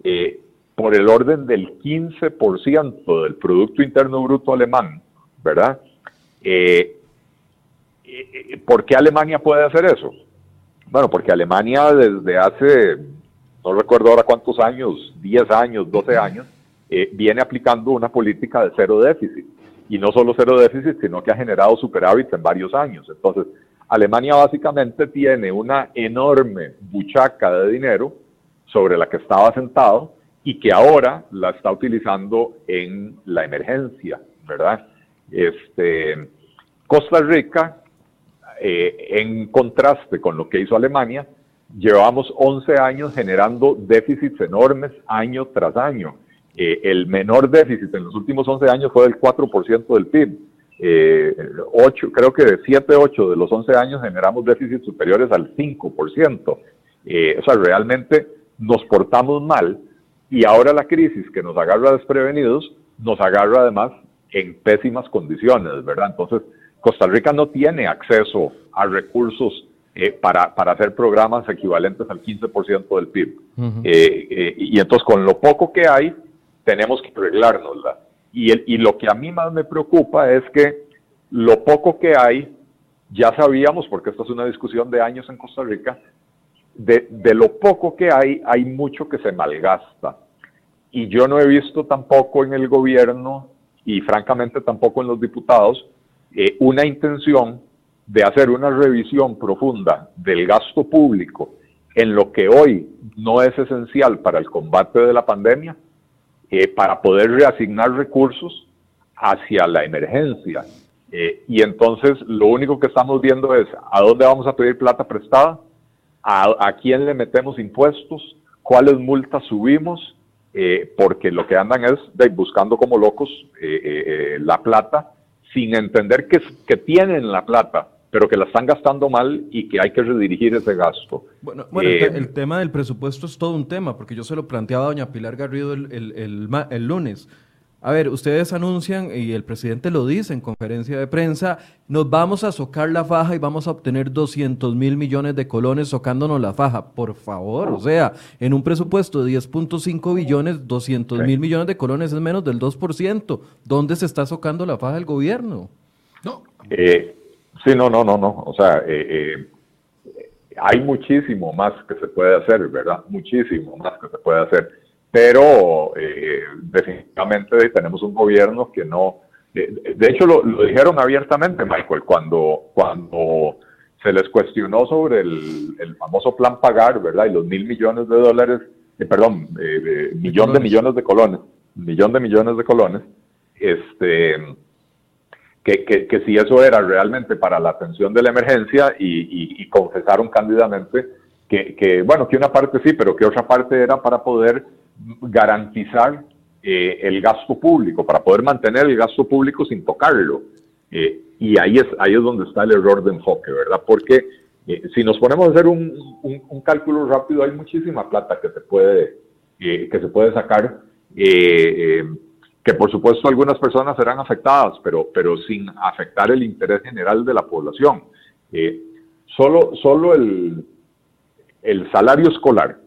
eh, por el orden del 15% del Producto Interno Bruto alemán, ¿verdad? ¿Por qué Alemania puede hacer eso? Bueno, porque Alemania desde hace no recuerdo ahora cuántos años, 10 años, 12 años, eh, viene aplicando una política de cero déficit. Y no solo cero déficit, sino que ha generado superávit en varios años. Entonces, Alemania básicamente tiene una enorme buchaca de dinero sobre la que estaba sentado y que ahora la está utilizando en la emergencia, ¿verdad? Este, Costa Rica, eh, en contraste con lo que hizo Alemania, llevamos 11 años generando déficits enormes año tras año. Eh, el menor déficit en los últimos 11 años fue del 4% del PIB. Eh, 8, creo que de 7, 8 de los 11 años generamos déficits superiores al 5%. Eh, o sea, realmente nos portamos mal y ahora la crisis que nos agarra desprevenidos nos agarra además en pésimas condiciones, ¿verdad? Entonces, Costa Rica no tiene acceso a recursos eh, para, para, hacer programas equivalentes al 15% del PIB. Eh, eh, y entonces, con lo poco que hay, tenemos que arreglárnosla. Y, el, y lo que a mí más me preocupa es que lo poco que hay, ya sabíamos, porque esta es una discusión de años en Costa Rica, de, de lo poco que hay, hay mucho que se malgasta. Y yo no he visto tampoco en el gobierno y francamente tampoco en los diputados eh, una intención de hacer una revisión profunda del gasto público en lo que hoy no es esencial para el combate de la pandemia, eh, para poder reasignar recursos hacia la emergencia. Eh, y entonces lo único que estamos viendo es a dónde vamos a pedir plata prestada, a, a quién le metemos impuestos, cuáles multas subimos, eh, porque lo que andan es buscando como locos la plata sin entender que, que tienen la plata pero que la están gastando mal y que hay que redirigir ese gasto. Bueno, bueno el, eh, tema del presupuesto es todo un tema, porque yo se lo planteaba a doña Pilar Garrido el, el, el lunes. A ver, ustedes anuncian, y el presidente lo dice en conferencia de prensa, nos vamos a socar la faja y vamos a obtener 200 mil millones de colones socándonos la faja. Por favor, o sea, en un presupuesto de 10.5 billones, 200 mil millones de colones es menos del 2%. ¿Dónde se está socando la faja del gobierno? No. Eh, Sí, no, no, no, no. O sea, eh, eh, hay muchísimo más que se puede hacer, ¿verdad? Muchísimo más que se puede hacer. Pero eh, definitivamente tenemos un gobierno que no... de hecho, lo, dijeron abiertamente, Michael, cuando, cuando se les cuestionó sobre el, famoso plan pagar, ¿verdad? Y los mil millones de dólares, perdón, millón de millones de colones, millón de millones de colones, este que, que, si eso era realmente para la atención de la emergencia y, confesaron cándidamente que, que, bueno, que una parte sí, pero que otra parte era para poder garantizar eh, el gasto público, para poder mantener el gasto público sin tocarlo. Eh, y ahí es, ahí es donde está el error de enfoque, ¿verdad? Porque eh, si nos ponemos a hacer un, un, cálculo rápido, hay muchísima plata que se puede, que se puede sacar que por supuesto algunas personas serán afectadas, pero, pero sin afectar el interés general de la población. Solo solo el, el salario escolar,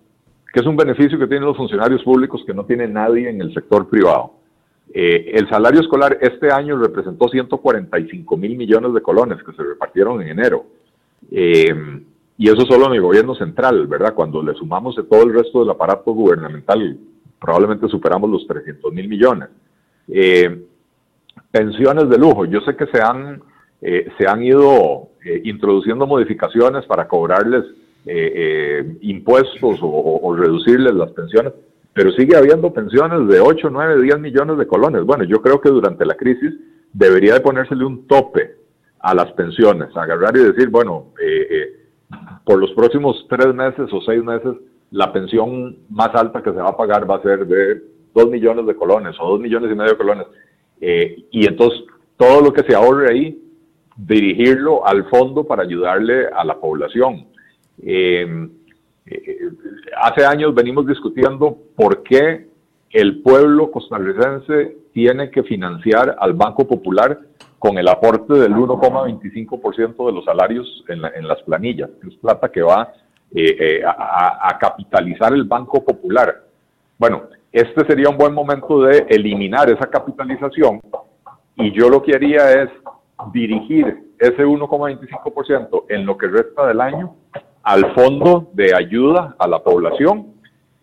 que es un beneficio que tienen los funcionarios públicos que no tiene nadie en el sector privado. Eh, el salario escolar este año representó 145 mil millones de colones que se repartieron en enero. Eh, y eso solo en el gobierno central, ¿verdad? Cuando le sumamos de todo el resto del aparato gubernamental, probablemente superamos los 300 mil millones. Eh, pensiones de lujo. Yo sé que se han, eh, se han ido introduciendo modificaciones para cobrarles impuestos o, reducirles las pensiones, pero sigue habiendo pensiones de 8, 9, 10 millones de colones. Bueno, yo creo que durante la crisis debería de ponérsele un tope a las pensiones, agarrar y decir, bueno, por los próximos tres meses o seis meses, la pensión más alta que se va a pagar va a ser de dos millones de colones o dos millones y medio de colones. Eh, y entonces todo lo que se ahorre ahí, dirigirlo al fondo para ayudarle a la población. Eh, eh, hace años venimos discutiendo por qué el pueblo costarricense tiene que financiar al Banco Popular con el aporte del 1,25% de los salarios en, las planillas, es plata que va a, a capitalizar el Banco Popular. Bueno, este sería un buen momento de eliminar esa capitalización y yo lo que haría es dirigir ese 1,25% en lo que resta del año al fondo de ayuda a la población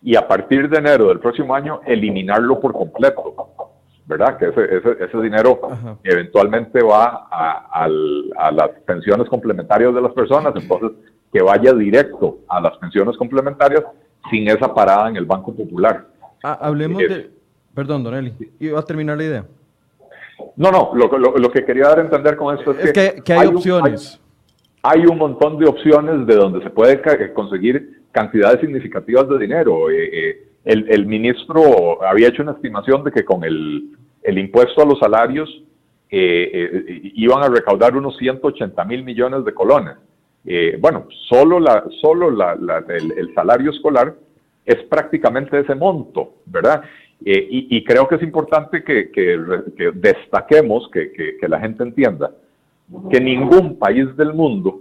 y a partir de enero del próximo año eliminarlo por completo, ¿verdad? Que ese, ese, dinero eventualmente va a, a las pensiones complementarias de las personas, entonces que vaya directo a las pensiones complementarias sin esa parada en el Banco Popular. Ah, hablemos de... Perdón, Don Eli, iba a terminar la idea. No, no, lo, lo, que quería dar a entender con esto es, que, que, hay, opciones. hay un montón de opciones de donde se puede conseguir cantidades significativas de dinero. el, el, ministro había hecho una estimación de que con el, impuesto a los salarios iban a recaudar unos 180 mil millones de colones. bueno, solo, la, solo la, el, salario escolar es prácticamente ese monto, ¿verdad? Eh, y, creo que es importante que, destaquemos, que, la gente entienda, que ningún país del mundo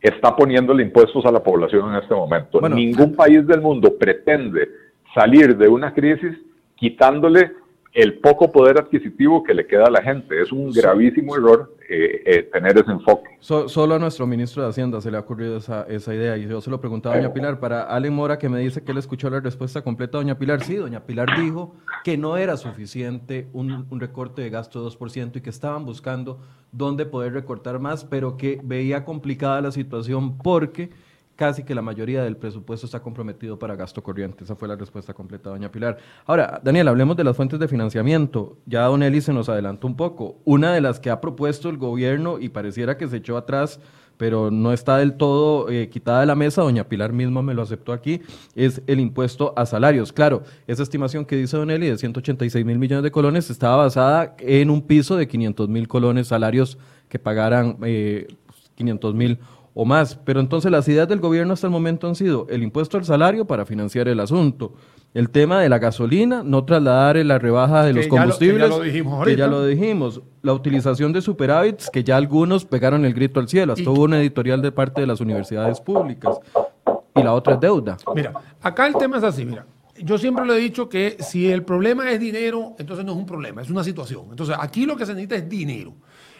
está poniéndole impuestos a la población en este momento. Ningún país del mundo pretende salir de una crisis quitándole el poco poder adquisitivo que le queda a la gente. Es un gravísimo error eh, eh, tener ese enfoque. solo a nuestro ministro de Hacienda se le ha ocurrido esa, esa idea y yo se lo preguntaba a doña Pilar. Para Allen Mora que me dice que él escuchó la respuesta completa doña Pilar, sí, doña Pilar dijo que no era suficiente un, un recorte de gasto de 2% y que estaban buscando dónde poder recortar más, pero que veía complicada la situación porque casi que la mayoría del presupuesto está comprometido para gasto corriente. Esa fue la respuesta completa, doña Pilar. Ahora, Daniel, hablemos de las fuentes de financiamiento. Ya don Eli se nos adelantó un poco. Una de las que ha propuesto el gobierno y pareciera que se echó atrás pero no está del todo eh, quitada de la mesa, doña Pilar misma me lo aceptó aquí, es el impuesto a salarios. Claro, esa estimación que dice Don Eli de 186 mil millones de colones estaba basada en un piso de 500 mil colones salarios que pagaran eh, 500 mil o más. Pero entonces las ideas del gobierno hasta el momento han sido el impuesto al salario para financiar el asunto, el tema de la gasolina, no trasladar la rebaja de los combustibles, ya lo, dijimos que ya lo dijimos, la utilización de superávits, que ya algunos pegaron el grito al cielo, hasta hubo una editorial de parte de las universidades públicas, y la otra es deuda. Mira, acá el tema es así, mira, yo siempre le he dicho que si el problema es dinero, entonces no es un problema, es una situación. Entonces aquí lo que se necesita es dinero.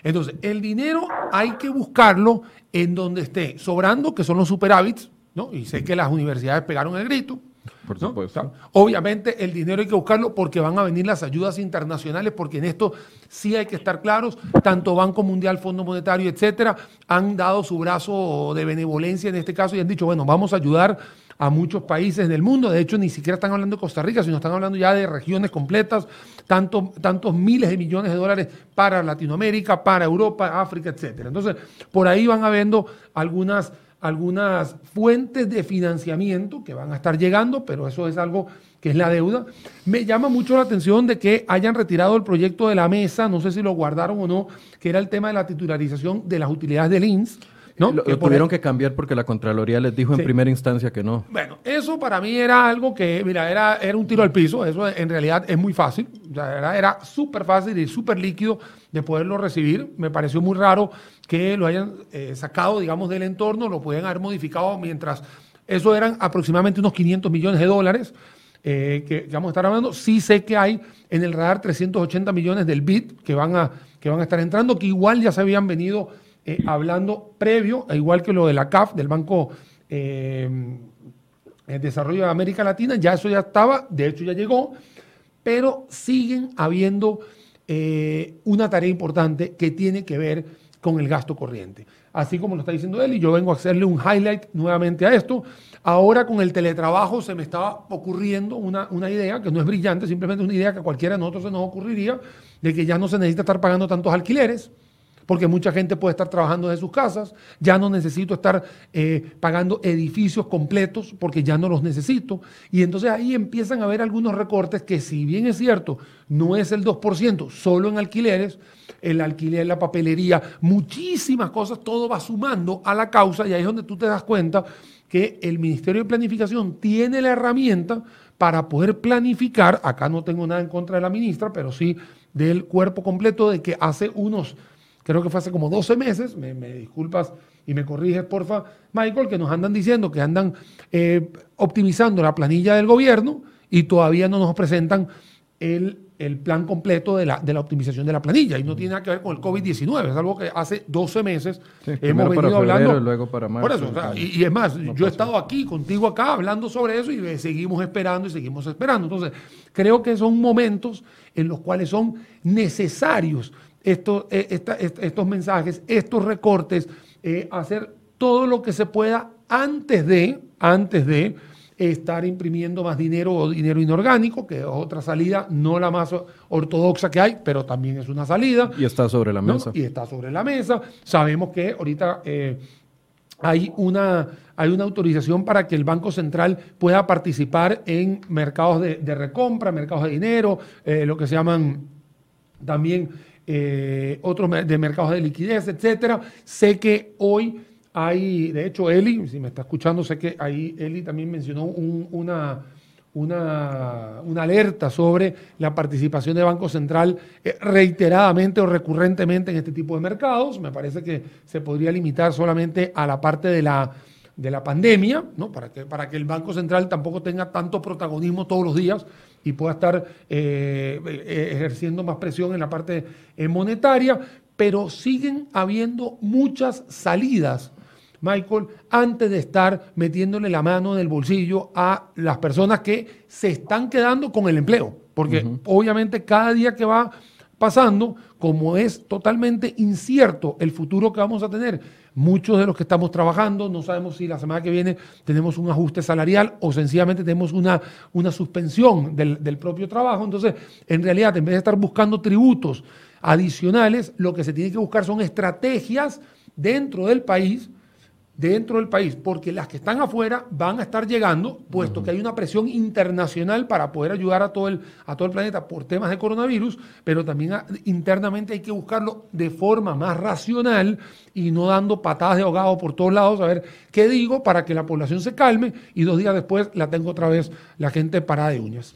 Entonces, el dinero hay que buscarlo en donde esté sobrando, que son los superávits, ¿no? Y sé que las universidades pegaron el grito. Por supuesto. obviamente el dinero hay que buscarlo porque van a venir las ayudas internacionales, porque en esto sí hay que estar claros, tanto Banco Mundial, Fondo Monetario, etcétera, han dado su brazo de benevolencia en este caso y han dicho, bueno, vamos a ayudar a muchos países del mundo. De hecho, ni siquiera están hablando de Costa Rica, sino están hablando ya de regiones completas, tanto, tantos miles de millones de dólares para Latinoamérica, para Europa, África, etcétera. Entonces, por ahí van habiendo algunas, algunas fuentes de financiamiento que van a estar llegando, pero eso es algo que es la deuda. Me llama mucho la atención de que hayan retirado el proyecto de la mesa, no sé si lo guardaron o no, que era el tema de la titularización de las utilidades del INS ¿no? Lo, tuvieron que cambiar porque la Contraloría les dijo en primera instancia que no. Bueno, eso para mí era algo que, mira, era, era un tiro al piso. Eso en realidad es muy fácil. era era súper fácil y súper líquido de poderlo recibir. Me pareció muy raro que lo hayan eh, sacado, digamos, del entorno, lo pueden haber modificado mientras. Eso eran aproximadamente unos 500 millones de dólares. Eh, que, vamos a estar hablando. Sí sé que hay en el radar 380 millones del BIT que van a, que van a estar entrando, que igual ya se habían venido eh, hablando previo, igual que lo de la CAF, del Banco eh, de Desarrollo de América Latina, ya eso ya estaba, de hecho ya llegó, pero siguen habiendo eh, una tarea importante que tiene que ver con el gasto corriente. Así como lo está diciendo él, y yo vengo a hacerle un highlight nuevamente a esto. Ahora con el teletrabajo se me estaba ocurriendo una, una idea que no es brillante, simplemente una idea que a cualquiera de nosotros se nos ocurriría, de que ya no se necesita estar pagando tantos alquileres, porque mucha gente puede estar trabajando de sus casas, ya no necesito estar eh, pagando edificios completos porque ya no los necesito. Y entonces ahí empiezan a haber algunos recortes que si bien es cierto, no es el 2%, solo en alquileres, el alquiler, la papelería, muchísimas cosas, todo va sumando a la causa y ahí es donde tú te das cuenta que el Ministerio de Planificación tiene la herramienta para poder planificar, acá no tengo nada en contra de la ministra, pero sí del cuerpo completo de que hace unos creo que fue hace como 12 meses, me, disculpas y me corriges, porfa, Michael, que nos andan diciendo que andan eh, optimizando la planilla del gobierno y todavía no nos presentan el, plan completo de la, de la optimización de la planilla. Y no tiene nada que ver con el COVID-19, es algo que hace 12 meses hemos venido hablando. luego para por eso, y, es más, yo he estado aquí, contigo acá, hablando sobre eso y seguimos esperando y seguimos esperando. Entonces, creo que son momentos en los cuales son necesarios estos, eh, estos mensajes, estos recortes, eh, hacer todo lo que se pueda antes de, antes de estar imprimiendo más dinero o dinero inorgánico, que es otra salida, no la más ortodoxa que hay, pero también es una salida. Y está sobre la mesa. Y está sobre la mesa. Sabemos que ahorita eh, hay una, hay una autorización para que el Banco Central pueda participar en mercados de, recompra, mercados de dinero, eh, lo que se llaman también eh, otros de mercados de liquidez, etcétera. Sé que hoy hay, de hecho, Eli, si me está escuchando, sé que ahí Eli también mencionó una, una, una, alerta sobre la participación de Banco Central eh, reiteradamente o recurrentemente en este tipo de mercados. Me parece que se podría limitar solamente a la parte de la, de la pandemia, ¿no? para, que, para que el Banco Central tampoco tenga tanto protagonismo todos los días y pueda estar eh, eh, ejerciendo más presión en la parte eh, monetaria, pero siguen habiendo muchas salidas, Michael, antes de estar metiéndole la mano en el bolsillo a las personas que se están quedando con el empleo, porque obviamente cada día que va pasando, como es totalmente incierto el futuro que vamos a tener, Muchos de los que estamos trabajando no sabemos si la semana que viene tenemos un ajuste salarial o sencillamente tenemos una, una suspensión del, del propio trabajo. Entonces, en realidad, en vez de estar buscando tributos adicionales, lo que se tiene que buscar son estrategias dentro del país dentro del país, porque las que están afuera van a estar llegando, puesto que hay una presión internacional para poder ayudar a todo el, a todo el planeta por temas de coronavirus, pero también internamente hay que buscarlo de forma más racional y no dando patadas de ahogado por todos lados, a ver qué digo para que la población se calme y dos días después la tengo otra vez la gente parada de uñas.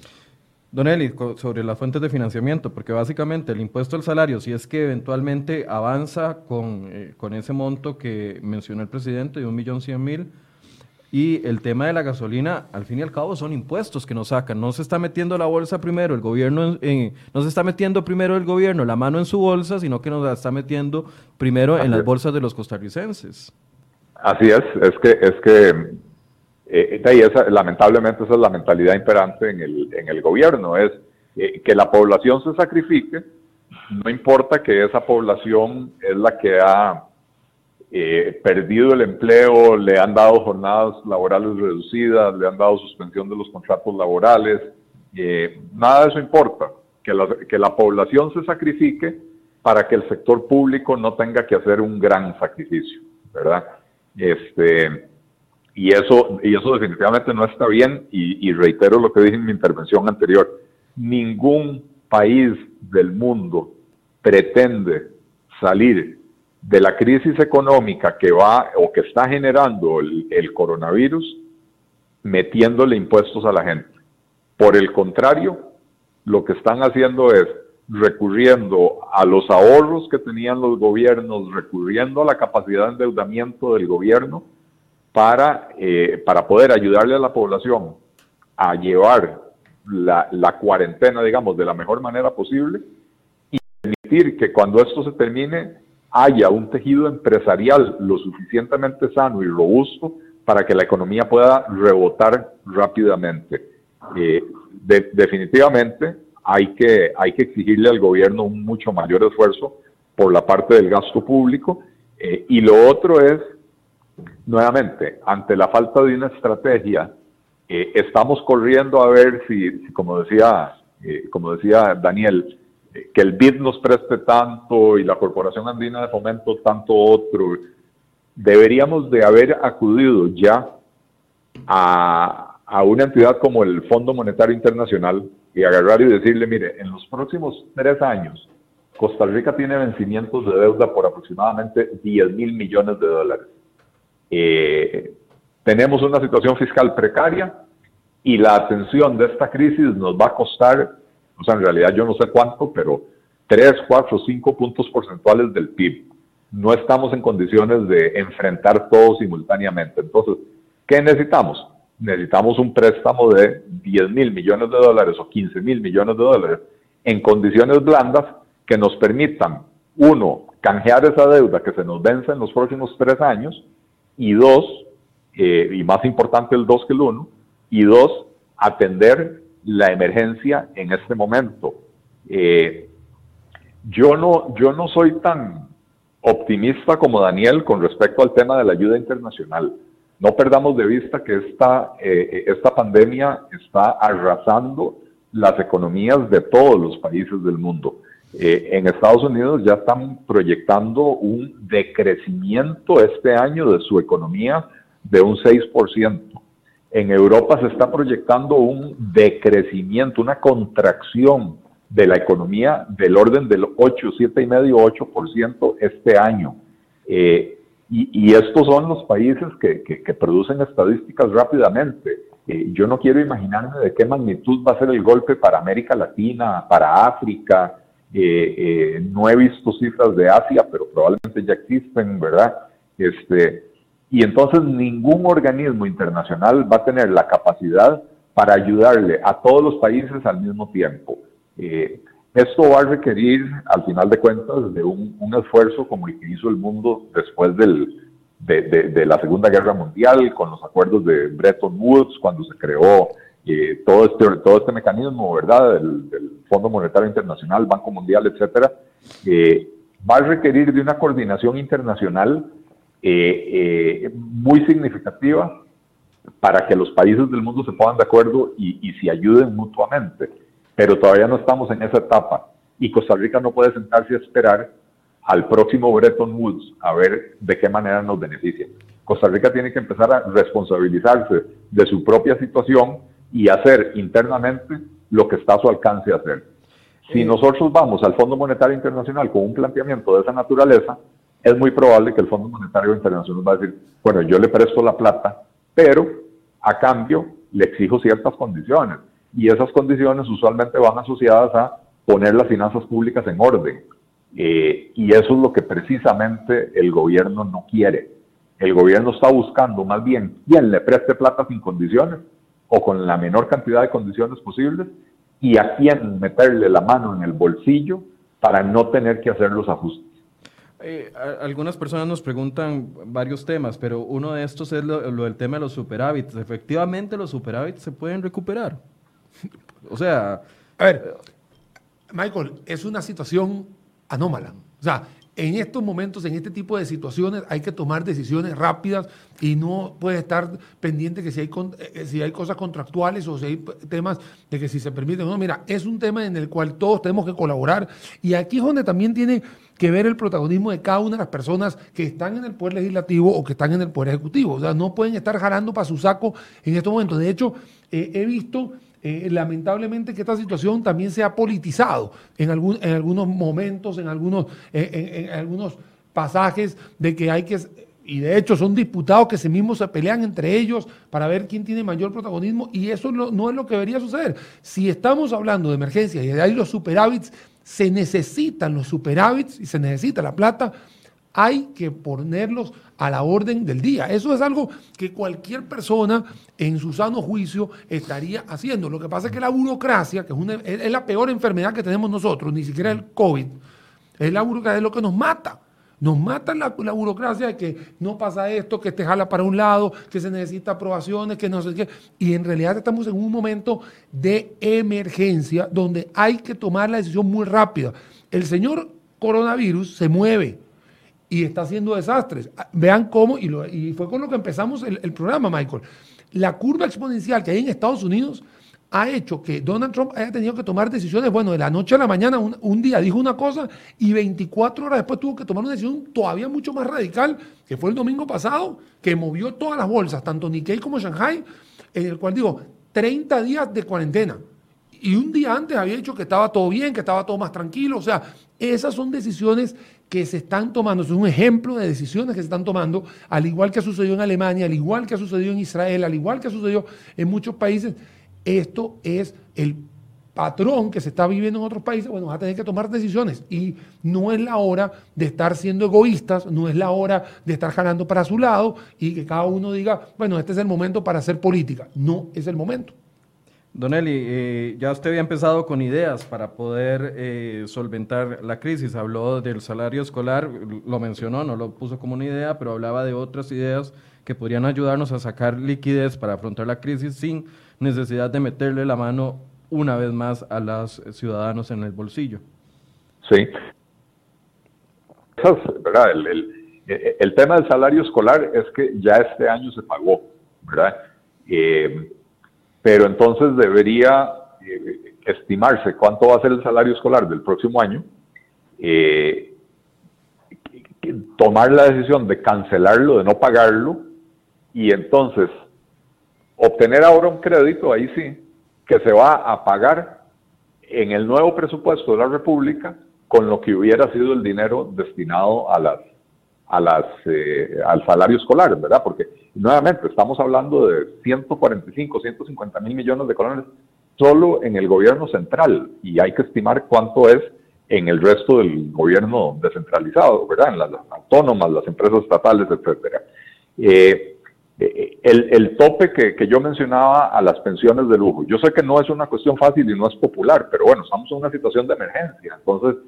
Don Eli, sobre las fuentes de financiamiento, porque básicamente el impuesto al salario, si es que eventualmente avanza con, eh, con ese monto que mencionó el presidente de un millón cien mil, y el tema de la gasolina, al fin y al cabo, son impuestos que nos sacan. No se está metiendo la bolsa primero, el gobierno, no se está metiendo primero el gobierno la mano en su bolsa, sino que nos la está metiendo primero en las bolsas de los costarricenses. Así es, es que, es que eh, esa, lamentablemente esa es la mentalidad imperante en el, en el gobierno, es eh, que la población se sacrifique, no importa que esa población es la que ha eh, perdido el empleo, le han dado jornadas laborales reducidas, le han dado suspensión de los contratos laborales, nada de eso importa, que la, que la población se sacrifique para que el sector público no tenga que hacer un gran sacrificio, ¿verdad? Este, y eso, y eso definitivamente no está bien y, reitero lo que dije en mi intervención anterior. Ningún país del mundo pretende salir de la crisis económica que va o que está generando el, el coronavirus metiéndole impuestos a la gente. Por el contrario, lo que están haciendo es recurriendo a los ahorros que tenían los gobiernos, recurriendo a la capacidad de endeudamiento del gobierno, para, eh, para poder ayudarle a la población a llevar la, cuarentena, digamos, de la mejor manera posible y permitir que cuando esto se termine haya un tejido empresarial lo suficientemente sano y robusto para que la economía pueda rebotar rápidamente. Eh, definitivamente hay que, hay que exigirle al gobierno un mucho mayor esfuerzo por la parte del gasto público eh, y lo otro es nuevamente, ante la falta de una estrategia, eh, estamos corriendo a ver si, como, decía, eh, como decía Daniel, eh, que el BID nos preste tanto y la Corporación Andina de Fomento tanto otro. Deberíamos de haber acudido ya a, a una entidad como el Fondo Monetario Internacional y agarrar y decirle, mire, en los próximos tres años, Costa Rica tiene vencimientos de deuda por aproximadamente 10 mil millones de dólares eh, tenemos una situación fiscal precaria y la atención de esta crisis nos va a costar, o sea, en realidad yo no sé cuánto, pero 3, 4, 5 puntos porcentuales del PIB. No estamos en condiciones de enfrentar todo simultáneamente. Entonces, ¿qué necesitamos? Necesitamos un préstamo de 10 mil millones de dólares o 15 mil millones de dólares en condiciones blandas que nos permitan, uno, canjear esa deuda que se nos vence en los próximos tres años y dos, eh, y más importante el dos que el uno, y dos, atender la emergencia en este momento. Eh, yo, no, yo no soy tan optimista como Daniel con respecto al tema de la ayuda internacional. No perdamos de vista que esta, eh, esta pandemia está arrasando las economías de todos los países del mundo. Eh, en Estados Unidos ya están proyectando un decrecimiento este año de su economía de un 6%. En Europa se está proyectando un decrecimiento, una contracción de la economía del orden del 8, 7,5, 8% este año. Eh, y, estos son los países que, producen estadísticas rápidamente. Eh, yo no quiero imaginarme de qué magnitud va a ser el golpe para América Latina, para África. Eh, no he visto cifras de Asia, pero probablemente ya existen, ¿verdad? Este, y entonces ningún organismo internacional va a tener la capacidad para ayudarle a todos los países al mismo tiempo. Eh, esto va a requerir, al final de cuentas, de un, esfuerzo como el que hizo el mundo después del, de, la Segunda Guerra Mundial, con los acuerdos de Bretton Woods, cuando se creó eh, todo, este, todo este mecanismo, ¿verdad?, del, Fondo Monetario Internacional, Banco Mundial, etcétera, eh, va a requerir de una coordinación internacional eh, muy significativa para que los países del mundo se pongan de acuerdo y, y se ayuden mutuamente pero todavía no estamos en esa etapa y Costa Rica no puede sentarse a esperar al próximo Bretton Woods a ver de qué manera nos beneficia. Costa Rica tiene que empezar a responsabilizarse de su propia situación y hacer internamente lo que está a su alcance hacer. Si nosotros vamos al Fondo Monetario Internacional con un planteamiento de esa naturaleza, es muy probable que el Fondo Monetario Internacional va a decir, bueno, yo le presto la plata, pero a cambio le exijo ciertas condiciones y esas condiciones usualmente van asociadas a poner las finanzas públicas en orden. Eh, y eso es lo que precisamente el gobierno no quiere. El gobierno está buscando más bien quién le preste plata sin condiciones o con la menor cantidad de condiciones posibles y a quién meterle la mano en el bolsillo para no tener que hacer los ajustes. Eh, algunas personas nos preguntan varios temas, pero uno de estos es lo, lo del tema de los superávits. Efectivamente, los superávits se pueden recuperar. O sea... A ver, Michael, es una situación anómala. O sea, en estos momentos, en este tipo de situaciones, hay que tomar decisiones rápidas y no puede estar pendiente que si hay, eh, si hay cosas contractuales o si hay temas de que si se permite. No, mira, es un tema en el cual todos tenemos que colaborar y aquí es donde también tiene que ver el protagonismo de cada una de las personas que están en el Poder Legislativo o que están en el Poder Ejecutivo. O sea, no pueden estar jalando para su saco en estos momentos. De hecho, eh, he visto eh, lamentablemente que esta situación también se ha politizado en, algún, en algunos momentos, en algunos, en, algunos pasajes de que hay que y de hecho son diputados que se mismos se pelean entre ellos para ver quién tiene mayor protagonismo y eso no, es lo que debería suceder. Si estamos hablando de emergencia y hay los superávits, se necesitan los superávits y se necesita la plata hay que ponerlos a la orden del día. Eso es algo que cualquier persona en su sano juicio estaría haciendo. Lo que pasa es que la burocracia, que es, la peor enfermedad que tenemos nosotros, ni siquiera el COVID, es la burocracia, es lo que nos mata. Nos mata la, burocracia de que no pasa esto, que te jala para un lado, que se necesita aprobaciones, que no sé qué. Y en realidad estamos en un momento de emergencia donde hay que tomar la decisión muy rápida. El señor coronavirus se mueve y está haciendo desastres. Ah, vean cómo, y, y fue con lo que empezamos el, programa, Michael. La curva exponencial que hay en Estados Unidos ha hecho que Donald Trump haya tenido que tomar decisiones, bueno, de la noche a la mañana, un, día dijo una cosa y 24 horas después tuvo que tomar una decisión todavía mucho más radical, que fue el domingo pasado, que movió todas las bolsas, tanto Nikkei como Shanghai, en el cual digo, 30 días de cuarentena. Y un día antes había dicho que estaba todo bien, que estaba todo más tranquilo. O sea, esas son decisiones que se están tomando, es un ejemplo de decisiones que se están tomando, al igual que ha sucedido en Alemania, al igual que ha sucedido en Israel, al igual que ha sucedido en muchos países. Esto es el patrón que se está viviendo en otros países, bueno, va a tener que tomar decisiones y no es la hora de estar siendo egoístas, no es la hora de estar jalando para su lado y que cada uno diga, bueno, este es el momento para hacer política. No es el momento. Don Eli, eh, ya usted había empezado con ideas para poder eh, solventar la crisis. Habló del salario escolar, lo mencionó, no lo puso como una idea, pero hablaba de otras ideas que podrían ayudarnos a sacar liquidez para afrontar la crisis sin necesidad de meterle la mano una vez más a los ciudadanos en el bolsillo. Sí. el, tema del salario escolar es que ya este año se pagó, ¿verdad? Eh, pero entonces debería eh, estimarse cuánto va a ser el salario escolar del próximo año eh, tomar la decisión de cancelarlo, de no pagarlo, y entonces obtener ahora un crédito, ahí sí, que se va a pagar en el nuevo presupuesto de la República con lo que hubiera sido el dinero destinado a las a las eh, al salario escolar, ¿verdad? Porque nuevamente estamos hablando de 145, 150 mil millones de colones solo en el gobierno central y hay que estimar cuánto es en el resto del gobierno descentralizado, ¿verdad? En las, autónomas, las empresas estatales, etcétera. Eh, eh, el, tope que, que, yo mencionaba a las pensiones de lujo. Yo sé que no es una cuestión fácil y no es popular, pero bueno, estamos en una situación de emergencia. Entonces,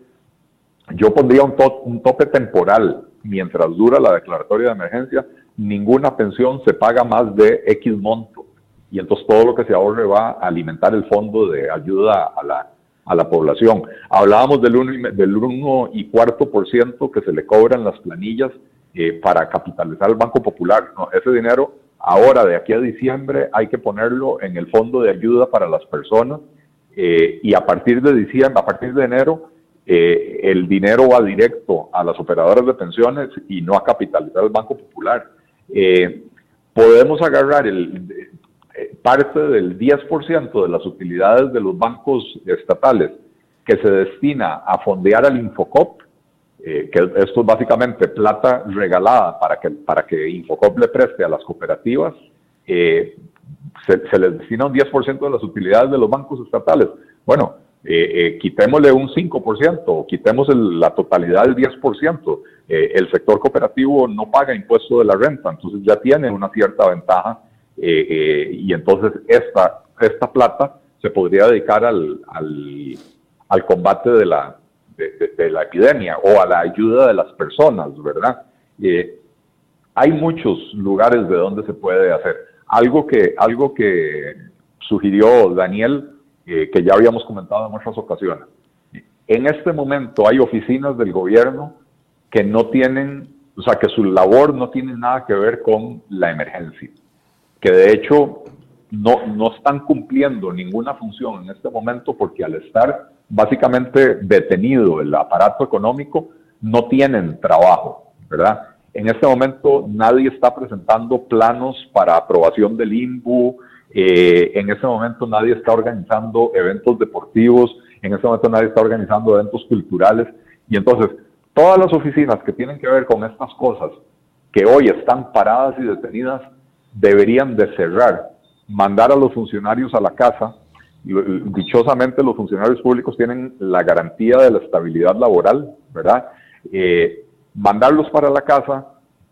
yo pondría un, un tope temporal. Mientras dura la declaratoria de emergencia, ninguna pensión se paga más de X monto. Y entonces todo lo que se ahorre va a alimentar el fondo de ayuda a la, a la población. Hablábamos del 1 del uno y cuarto por ciento que se le cobran las planillas eh, para capitalizar el Banco Popular. No, ese dinero ahora, de aquí a diciembre, hay que ponerlo en el fondo de ayuda para las personas eh, y a partir de diciembre, a partir de enero, eh, el dinero va directo a las operadoras de pensiones y no a capitalizar el Banco Popular. Podemos agarrar el, parte del 10% de las utilidades de los bancos estatales que se destina a fondear al Infocop eh, que esto es básicamente plata regalada para que, para que Infocop le preste a las cooperativas, eh, se, les destina un 10% de las utilidades de los bancos estatales. Bueno, eh, quitémosle un 5% o quitemos la totalidad del 10%. El sector cooperativo no paga impuesto de la renta, entonces ya tiene una cierta ventaja y entonces esta, esta plata se podría dedicar al, al, al combate de la, de, la epidemia o a la ayuda de las personas, ¿verdad? Eh, hay muchos lugares de donde se puede hacer. Algo que, algo que sugirió Daniel, eh, que ya habíamos comentado en otras ocasiones. En este momento hay oficinas del gobierno que no tienen, o sea, que su labor no tiene nada que ver con la emergencia, que de hecho no, no están cumpliendo ninguna función en este momento porque al estar básicamente detenido el aparato económico, no tienen trabajo, ¿verdad? En este momento nadie está presentando planos para aprobación del INBU, eh, en este momento nadie está organizando eventos deportivos, en este momento nadie está organizando eventos culturales, y entonces todas las oficinas que tienen que ver con estas cosas, que hoy están paradas y detenidas, deberían de cerrar, mandar a los funcionarios a la casa, dichosamente los funcionarios públicos tienen la garantía de la estabilidad laboral, ¿verdad? Eh, mandarlos para la casa,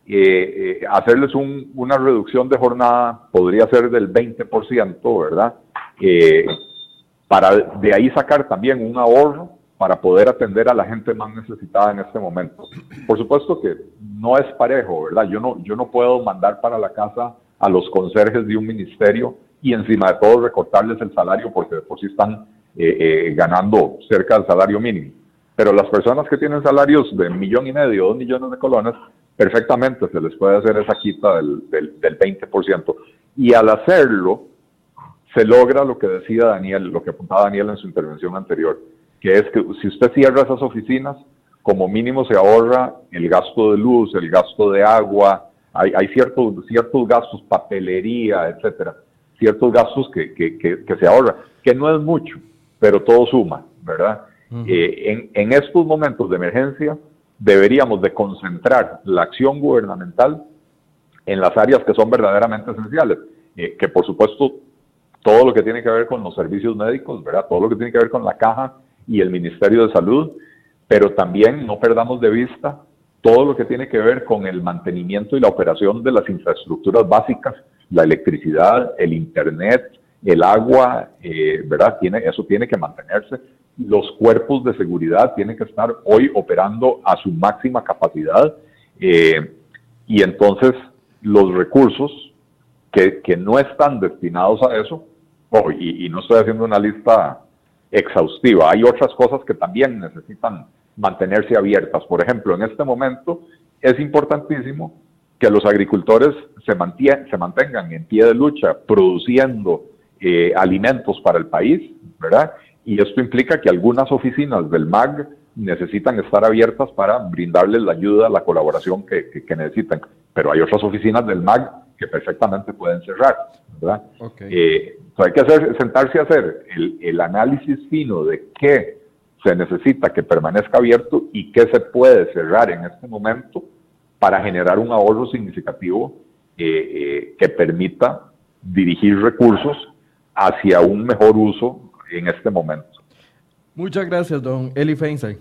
eh, eh, hacerles una reducción de jornada, podría ser del 20%, ¿verdad? para de ahí sacar también un ahorro para poder atender a la gente más necesitada en este momento. Por supuesto que no es parejo, ¿verdad? Yo no, yo no puedo mandar para la casa a los conserjes de un ministerio y encima de todo recortarles el salario porque de por sí están eh, eh, ganando cerca del salario mínimo. Pero las personas que tienen salarios de un millón y medio, dos millones de colones, perfectamente se les puede hacer esa quita del, del, del 20%. Y al hacerlo, se logra lo que decía Daniel, lo que apuntaba Daniel en su intervención anterior, que es que si usted cierra esas oficinas, como mínimo se ahorra el gasto de luz, el gasto de agua, hay, hay ciertos, ciertos gastos, papelería, etcétera ciertos gastos que, que, que, se ahorra, que no es mucho, pero todo suma, ¿verdad? Eh, en, en, estos momentos de emergencia deberíamos de concentrar la acción gubernamental en las áreas que son verdaderamente esenciales, eh, que por supuesto todo lo que tiene que ver con los servicios médicos, ¿verdad? Todo lo que tiene que ver con la caja y el Ministerio de Salud, pero también no perdamos de vista todo lo que tiene que ver con el mantenimiento y la operación de las infraestructuras básicas la electricidad, el internet, el agua, eh, ¿verdad? Tiene, eso tiene que mantenerse. Los cuerpos de seguridad tienen que estar hoy operando a su máxima capacidad eh, y entonces los recursos que, no están destinados a eso, oh, y no estoy haciendo una lista exhaustiva, hay otras cosas que también necesitan mantenerse abiertas. Por ejemplo, en este momento es importantísimo que los agricultores se, se mantengan en pie de lucha produciendo eh, alimentos para el país, ¿verdad? Y esto implica que algunas oficinas del MAG necesitan estar abiertas para brindarles la ayuda, la colaboración que, que, necesitan. Pero hay otras oficinas del MAG que perfectamente pueden cerrar, ¿verdad? Eh, hay que hacer, sentarse a hacer el, el análisis fino de qué se necesita que permanezca abierto y qué se puede cerrar en este momento para generar un ahorro significativo eh, eh, que permita dirigir recursos hacia un mejor uso en este momento. Muchas gracias, don Eli Feinstein.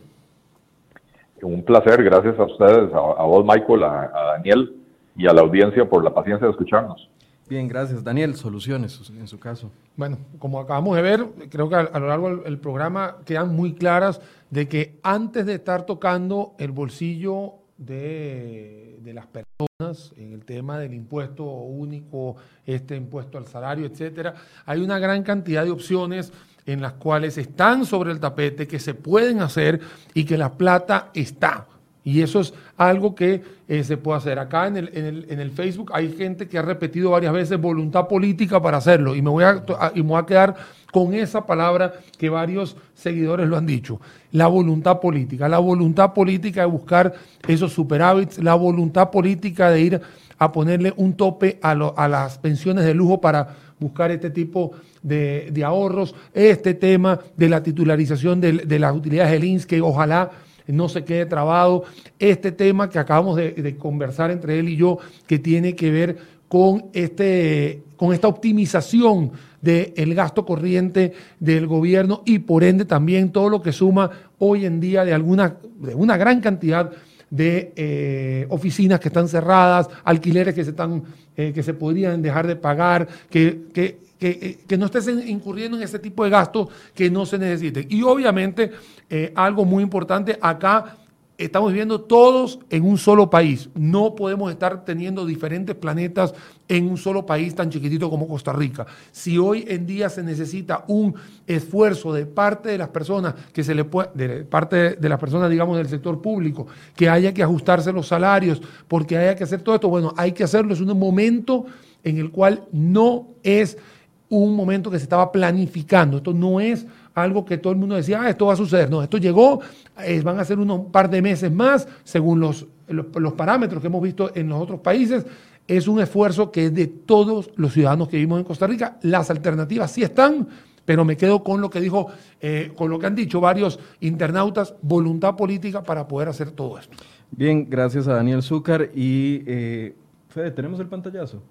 Un placer, gracias a ustedes, a, vos, Michael, a, Daniel y a la audiencia por la paciencia de escucharnos. Bien, gracias. Daniel, soluciones en su caso. Bueno, como acabamos de ver, creo que a, lo largo del programa quedan muy claras de que antes de estar tocando el bolsillo de, de, las personas en el tema del impuesto único, este impuesto al salario, etcétera, hay una gran cantidad de opciones en las cuales están sobre el tapete, que se pueden hacer y que la plata está. Y eso es algo que eh, se puede hacer. Acá en el, en, el, en el, Facebook hay gente que ha repetido varias veces voluntad política para hacerlo. Y me, voy a, me voy a quedar con esa palabra que varios seguidores lo han dicho. La voluntad política. La voluntad política de buscar esos superávits. La voluntad política de ir a ponerle un tope a, a las pensiones de lujo para buscar este tipo de, de ahorros. Este tema de la titularización de, de las utilidades del INS, que ojalá no se quede trabado. Este tema que acabamos de, conversar entre él y yo, que tiene que ver con, este, con esta optimización del gasto corriente del gobierno y por ende también todo lo que suma hoy en día de, alguna, de una gran cantidad de eh, oficinas que están cerradas, alquileres que se, están, eh, que se podrían dejar de pagar, que, que eh, que, no estés incurriendo en ese tipo de gastos que no se necesiten. Y obviamente, eh, algo muy importante, acá estamos viviendo todos en un solo país. No podemos estar teniendo diferentes planetas en un solo país tan chiquitito como Costa Rica. Si hoy en día se necesita un esfuerzo de parte de las personas que se le puede, de parte de las personas, digamos, del sector público, que haya que ajustarse los salarios, porque haya que hacer todo esto, bueno, hay que hacerlo. Es un momento en el cual no es un momento que se estaba planificando. Esto no es algo que todo el mundo decía, ah, esto va a suceder. No, esto llegó, van a ser unos par de meses más, según los, los, parámetros que hemos visto en los otros países. Es un esfuerzo que es de todos los ciudadanos que vivimos en Costa Rica. Las alternativas sí están, pero me quedo con lo que dijo, eh, con lo que han dicho varios internautas, voluntad política para poder hacer todo esto. Bien, gracias a Daniel Zúcar y eh, Fede, ¿tenemos el pantallazo?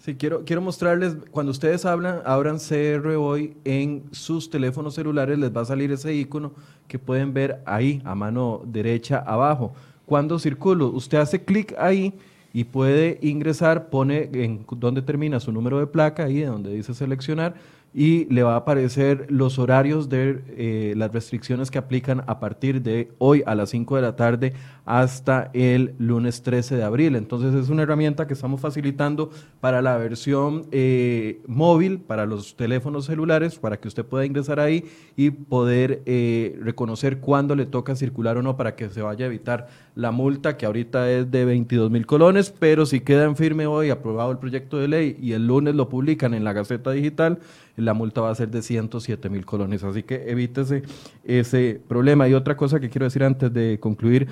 Sí, quiero, quiero mostrarles, cuando ustedes hablan, abran CR hoy en sus teléfonos celulares, les va a salir ese icono que pueden ver ahí, a mano derecha abajo. Cuando circulo, usted hace clic ahí y puede ingresar, pone en donde termina su número de placa, ahí donde dice seleccionar, y le va a aparecer los horarios de eh, las restricciones que aplican a partir de hoy a las 5 de la tarde hasta el lunes 13 de abril. Entonces es una herramienta que estamos facilitando para la versión eh, móvil, para los teléfonos celulares, para que usted pueda ingresar ahí y poder eh, reconocer cuándo le toca circular o no para que se vaya a evitar la multa que ahorita es de 22 mil colones, pero si queda en firme hoy aprobado el proyecto de ley y el lunes lo publican en la Gaceta Digital, la multa va a ser de 107 mil colones. Así que evítese ese problema. Y otra cosa que quiero decir antes de concluir,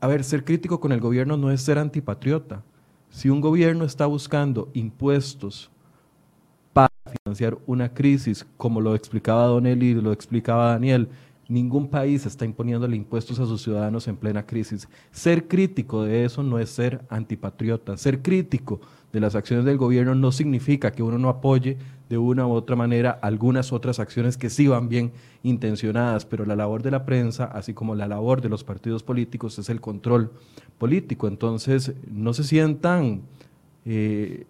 a ver, ser crítico con el gobierno no es ser antipatriota. Si un gobierno está buscando impuestos para financiar una crisis, como lo explicaba Don Eli, lo explicaba Daniel, Ningún país está imponiéndole impuestos a sus ciudadanos en plena crisis. Ser crítico de eso no es ser antipatriota. Ser crítico de las acciones del gobierno no significa que uno no apoye de una u otra manera algunas otras acciones que sí van bien intencionadas, pero la labor de la prensa, así como la labor de los partidos políticos, es el control político. Entonces, no se sientan eh,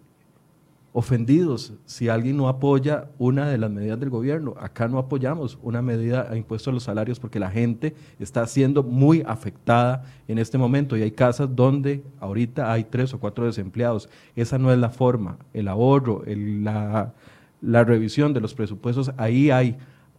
ofendidos si alguien no apoya una de las medidas del gobierno. Acá no apoyamos una medida a impuesto a los salarios porque la gente está siendo muy afectada en este momento y hay casas donde ahorita hay tres o cuatro desempleados. Esa no es la forma. El ahorro, la, la revisión de los presupuestos, ahí hay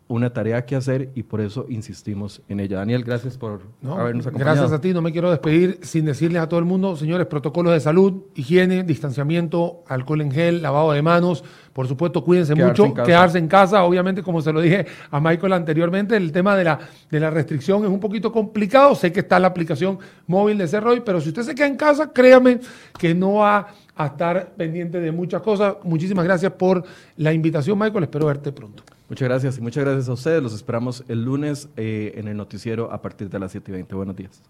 una tarea que hacer y por eso insistimos en ella. Daniel, gracias por habernos acompañado. Gracias a ti, no me quiero despedir sin decirles a todo el mundo, señores, protocolos de salud, higiene, distanciamiento, alcohol en gel, lavado de manos, por supuesto, cuídense mucho, quedarse en casa, obviamente, como se lo dije a Michael anteriormente, el tema de la, de la restricción es un poquito complicado, sé que está la aplicación móvil de Cerroy, pero si usted se queda en casa, créame que no va a estar pendiente de muchas cosas. Muchísimas gracias por la invitación, Michael, espero verte pronto. Muchas gracias y muchas gracias a ustedes. Los esperamos el lunes eh, en el noticiero a partir de las 7 y 20. Buenos días.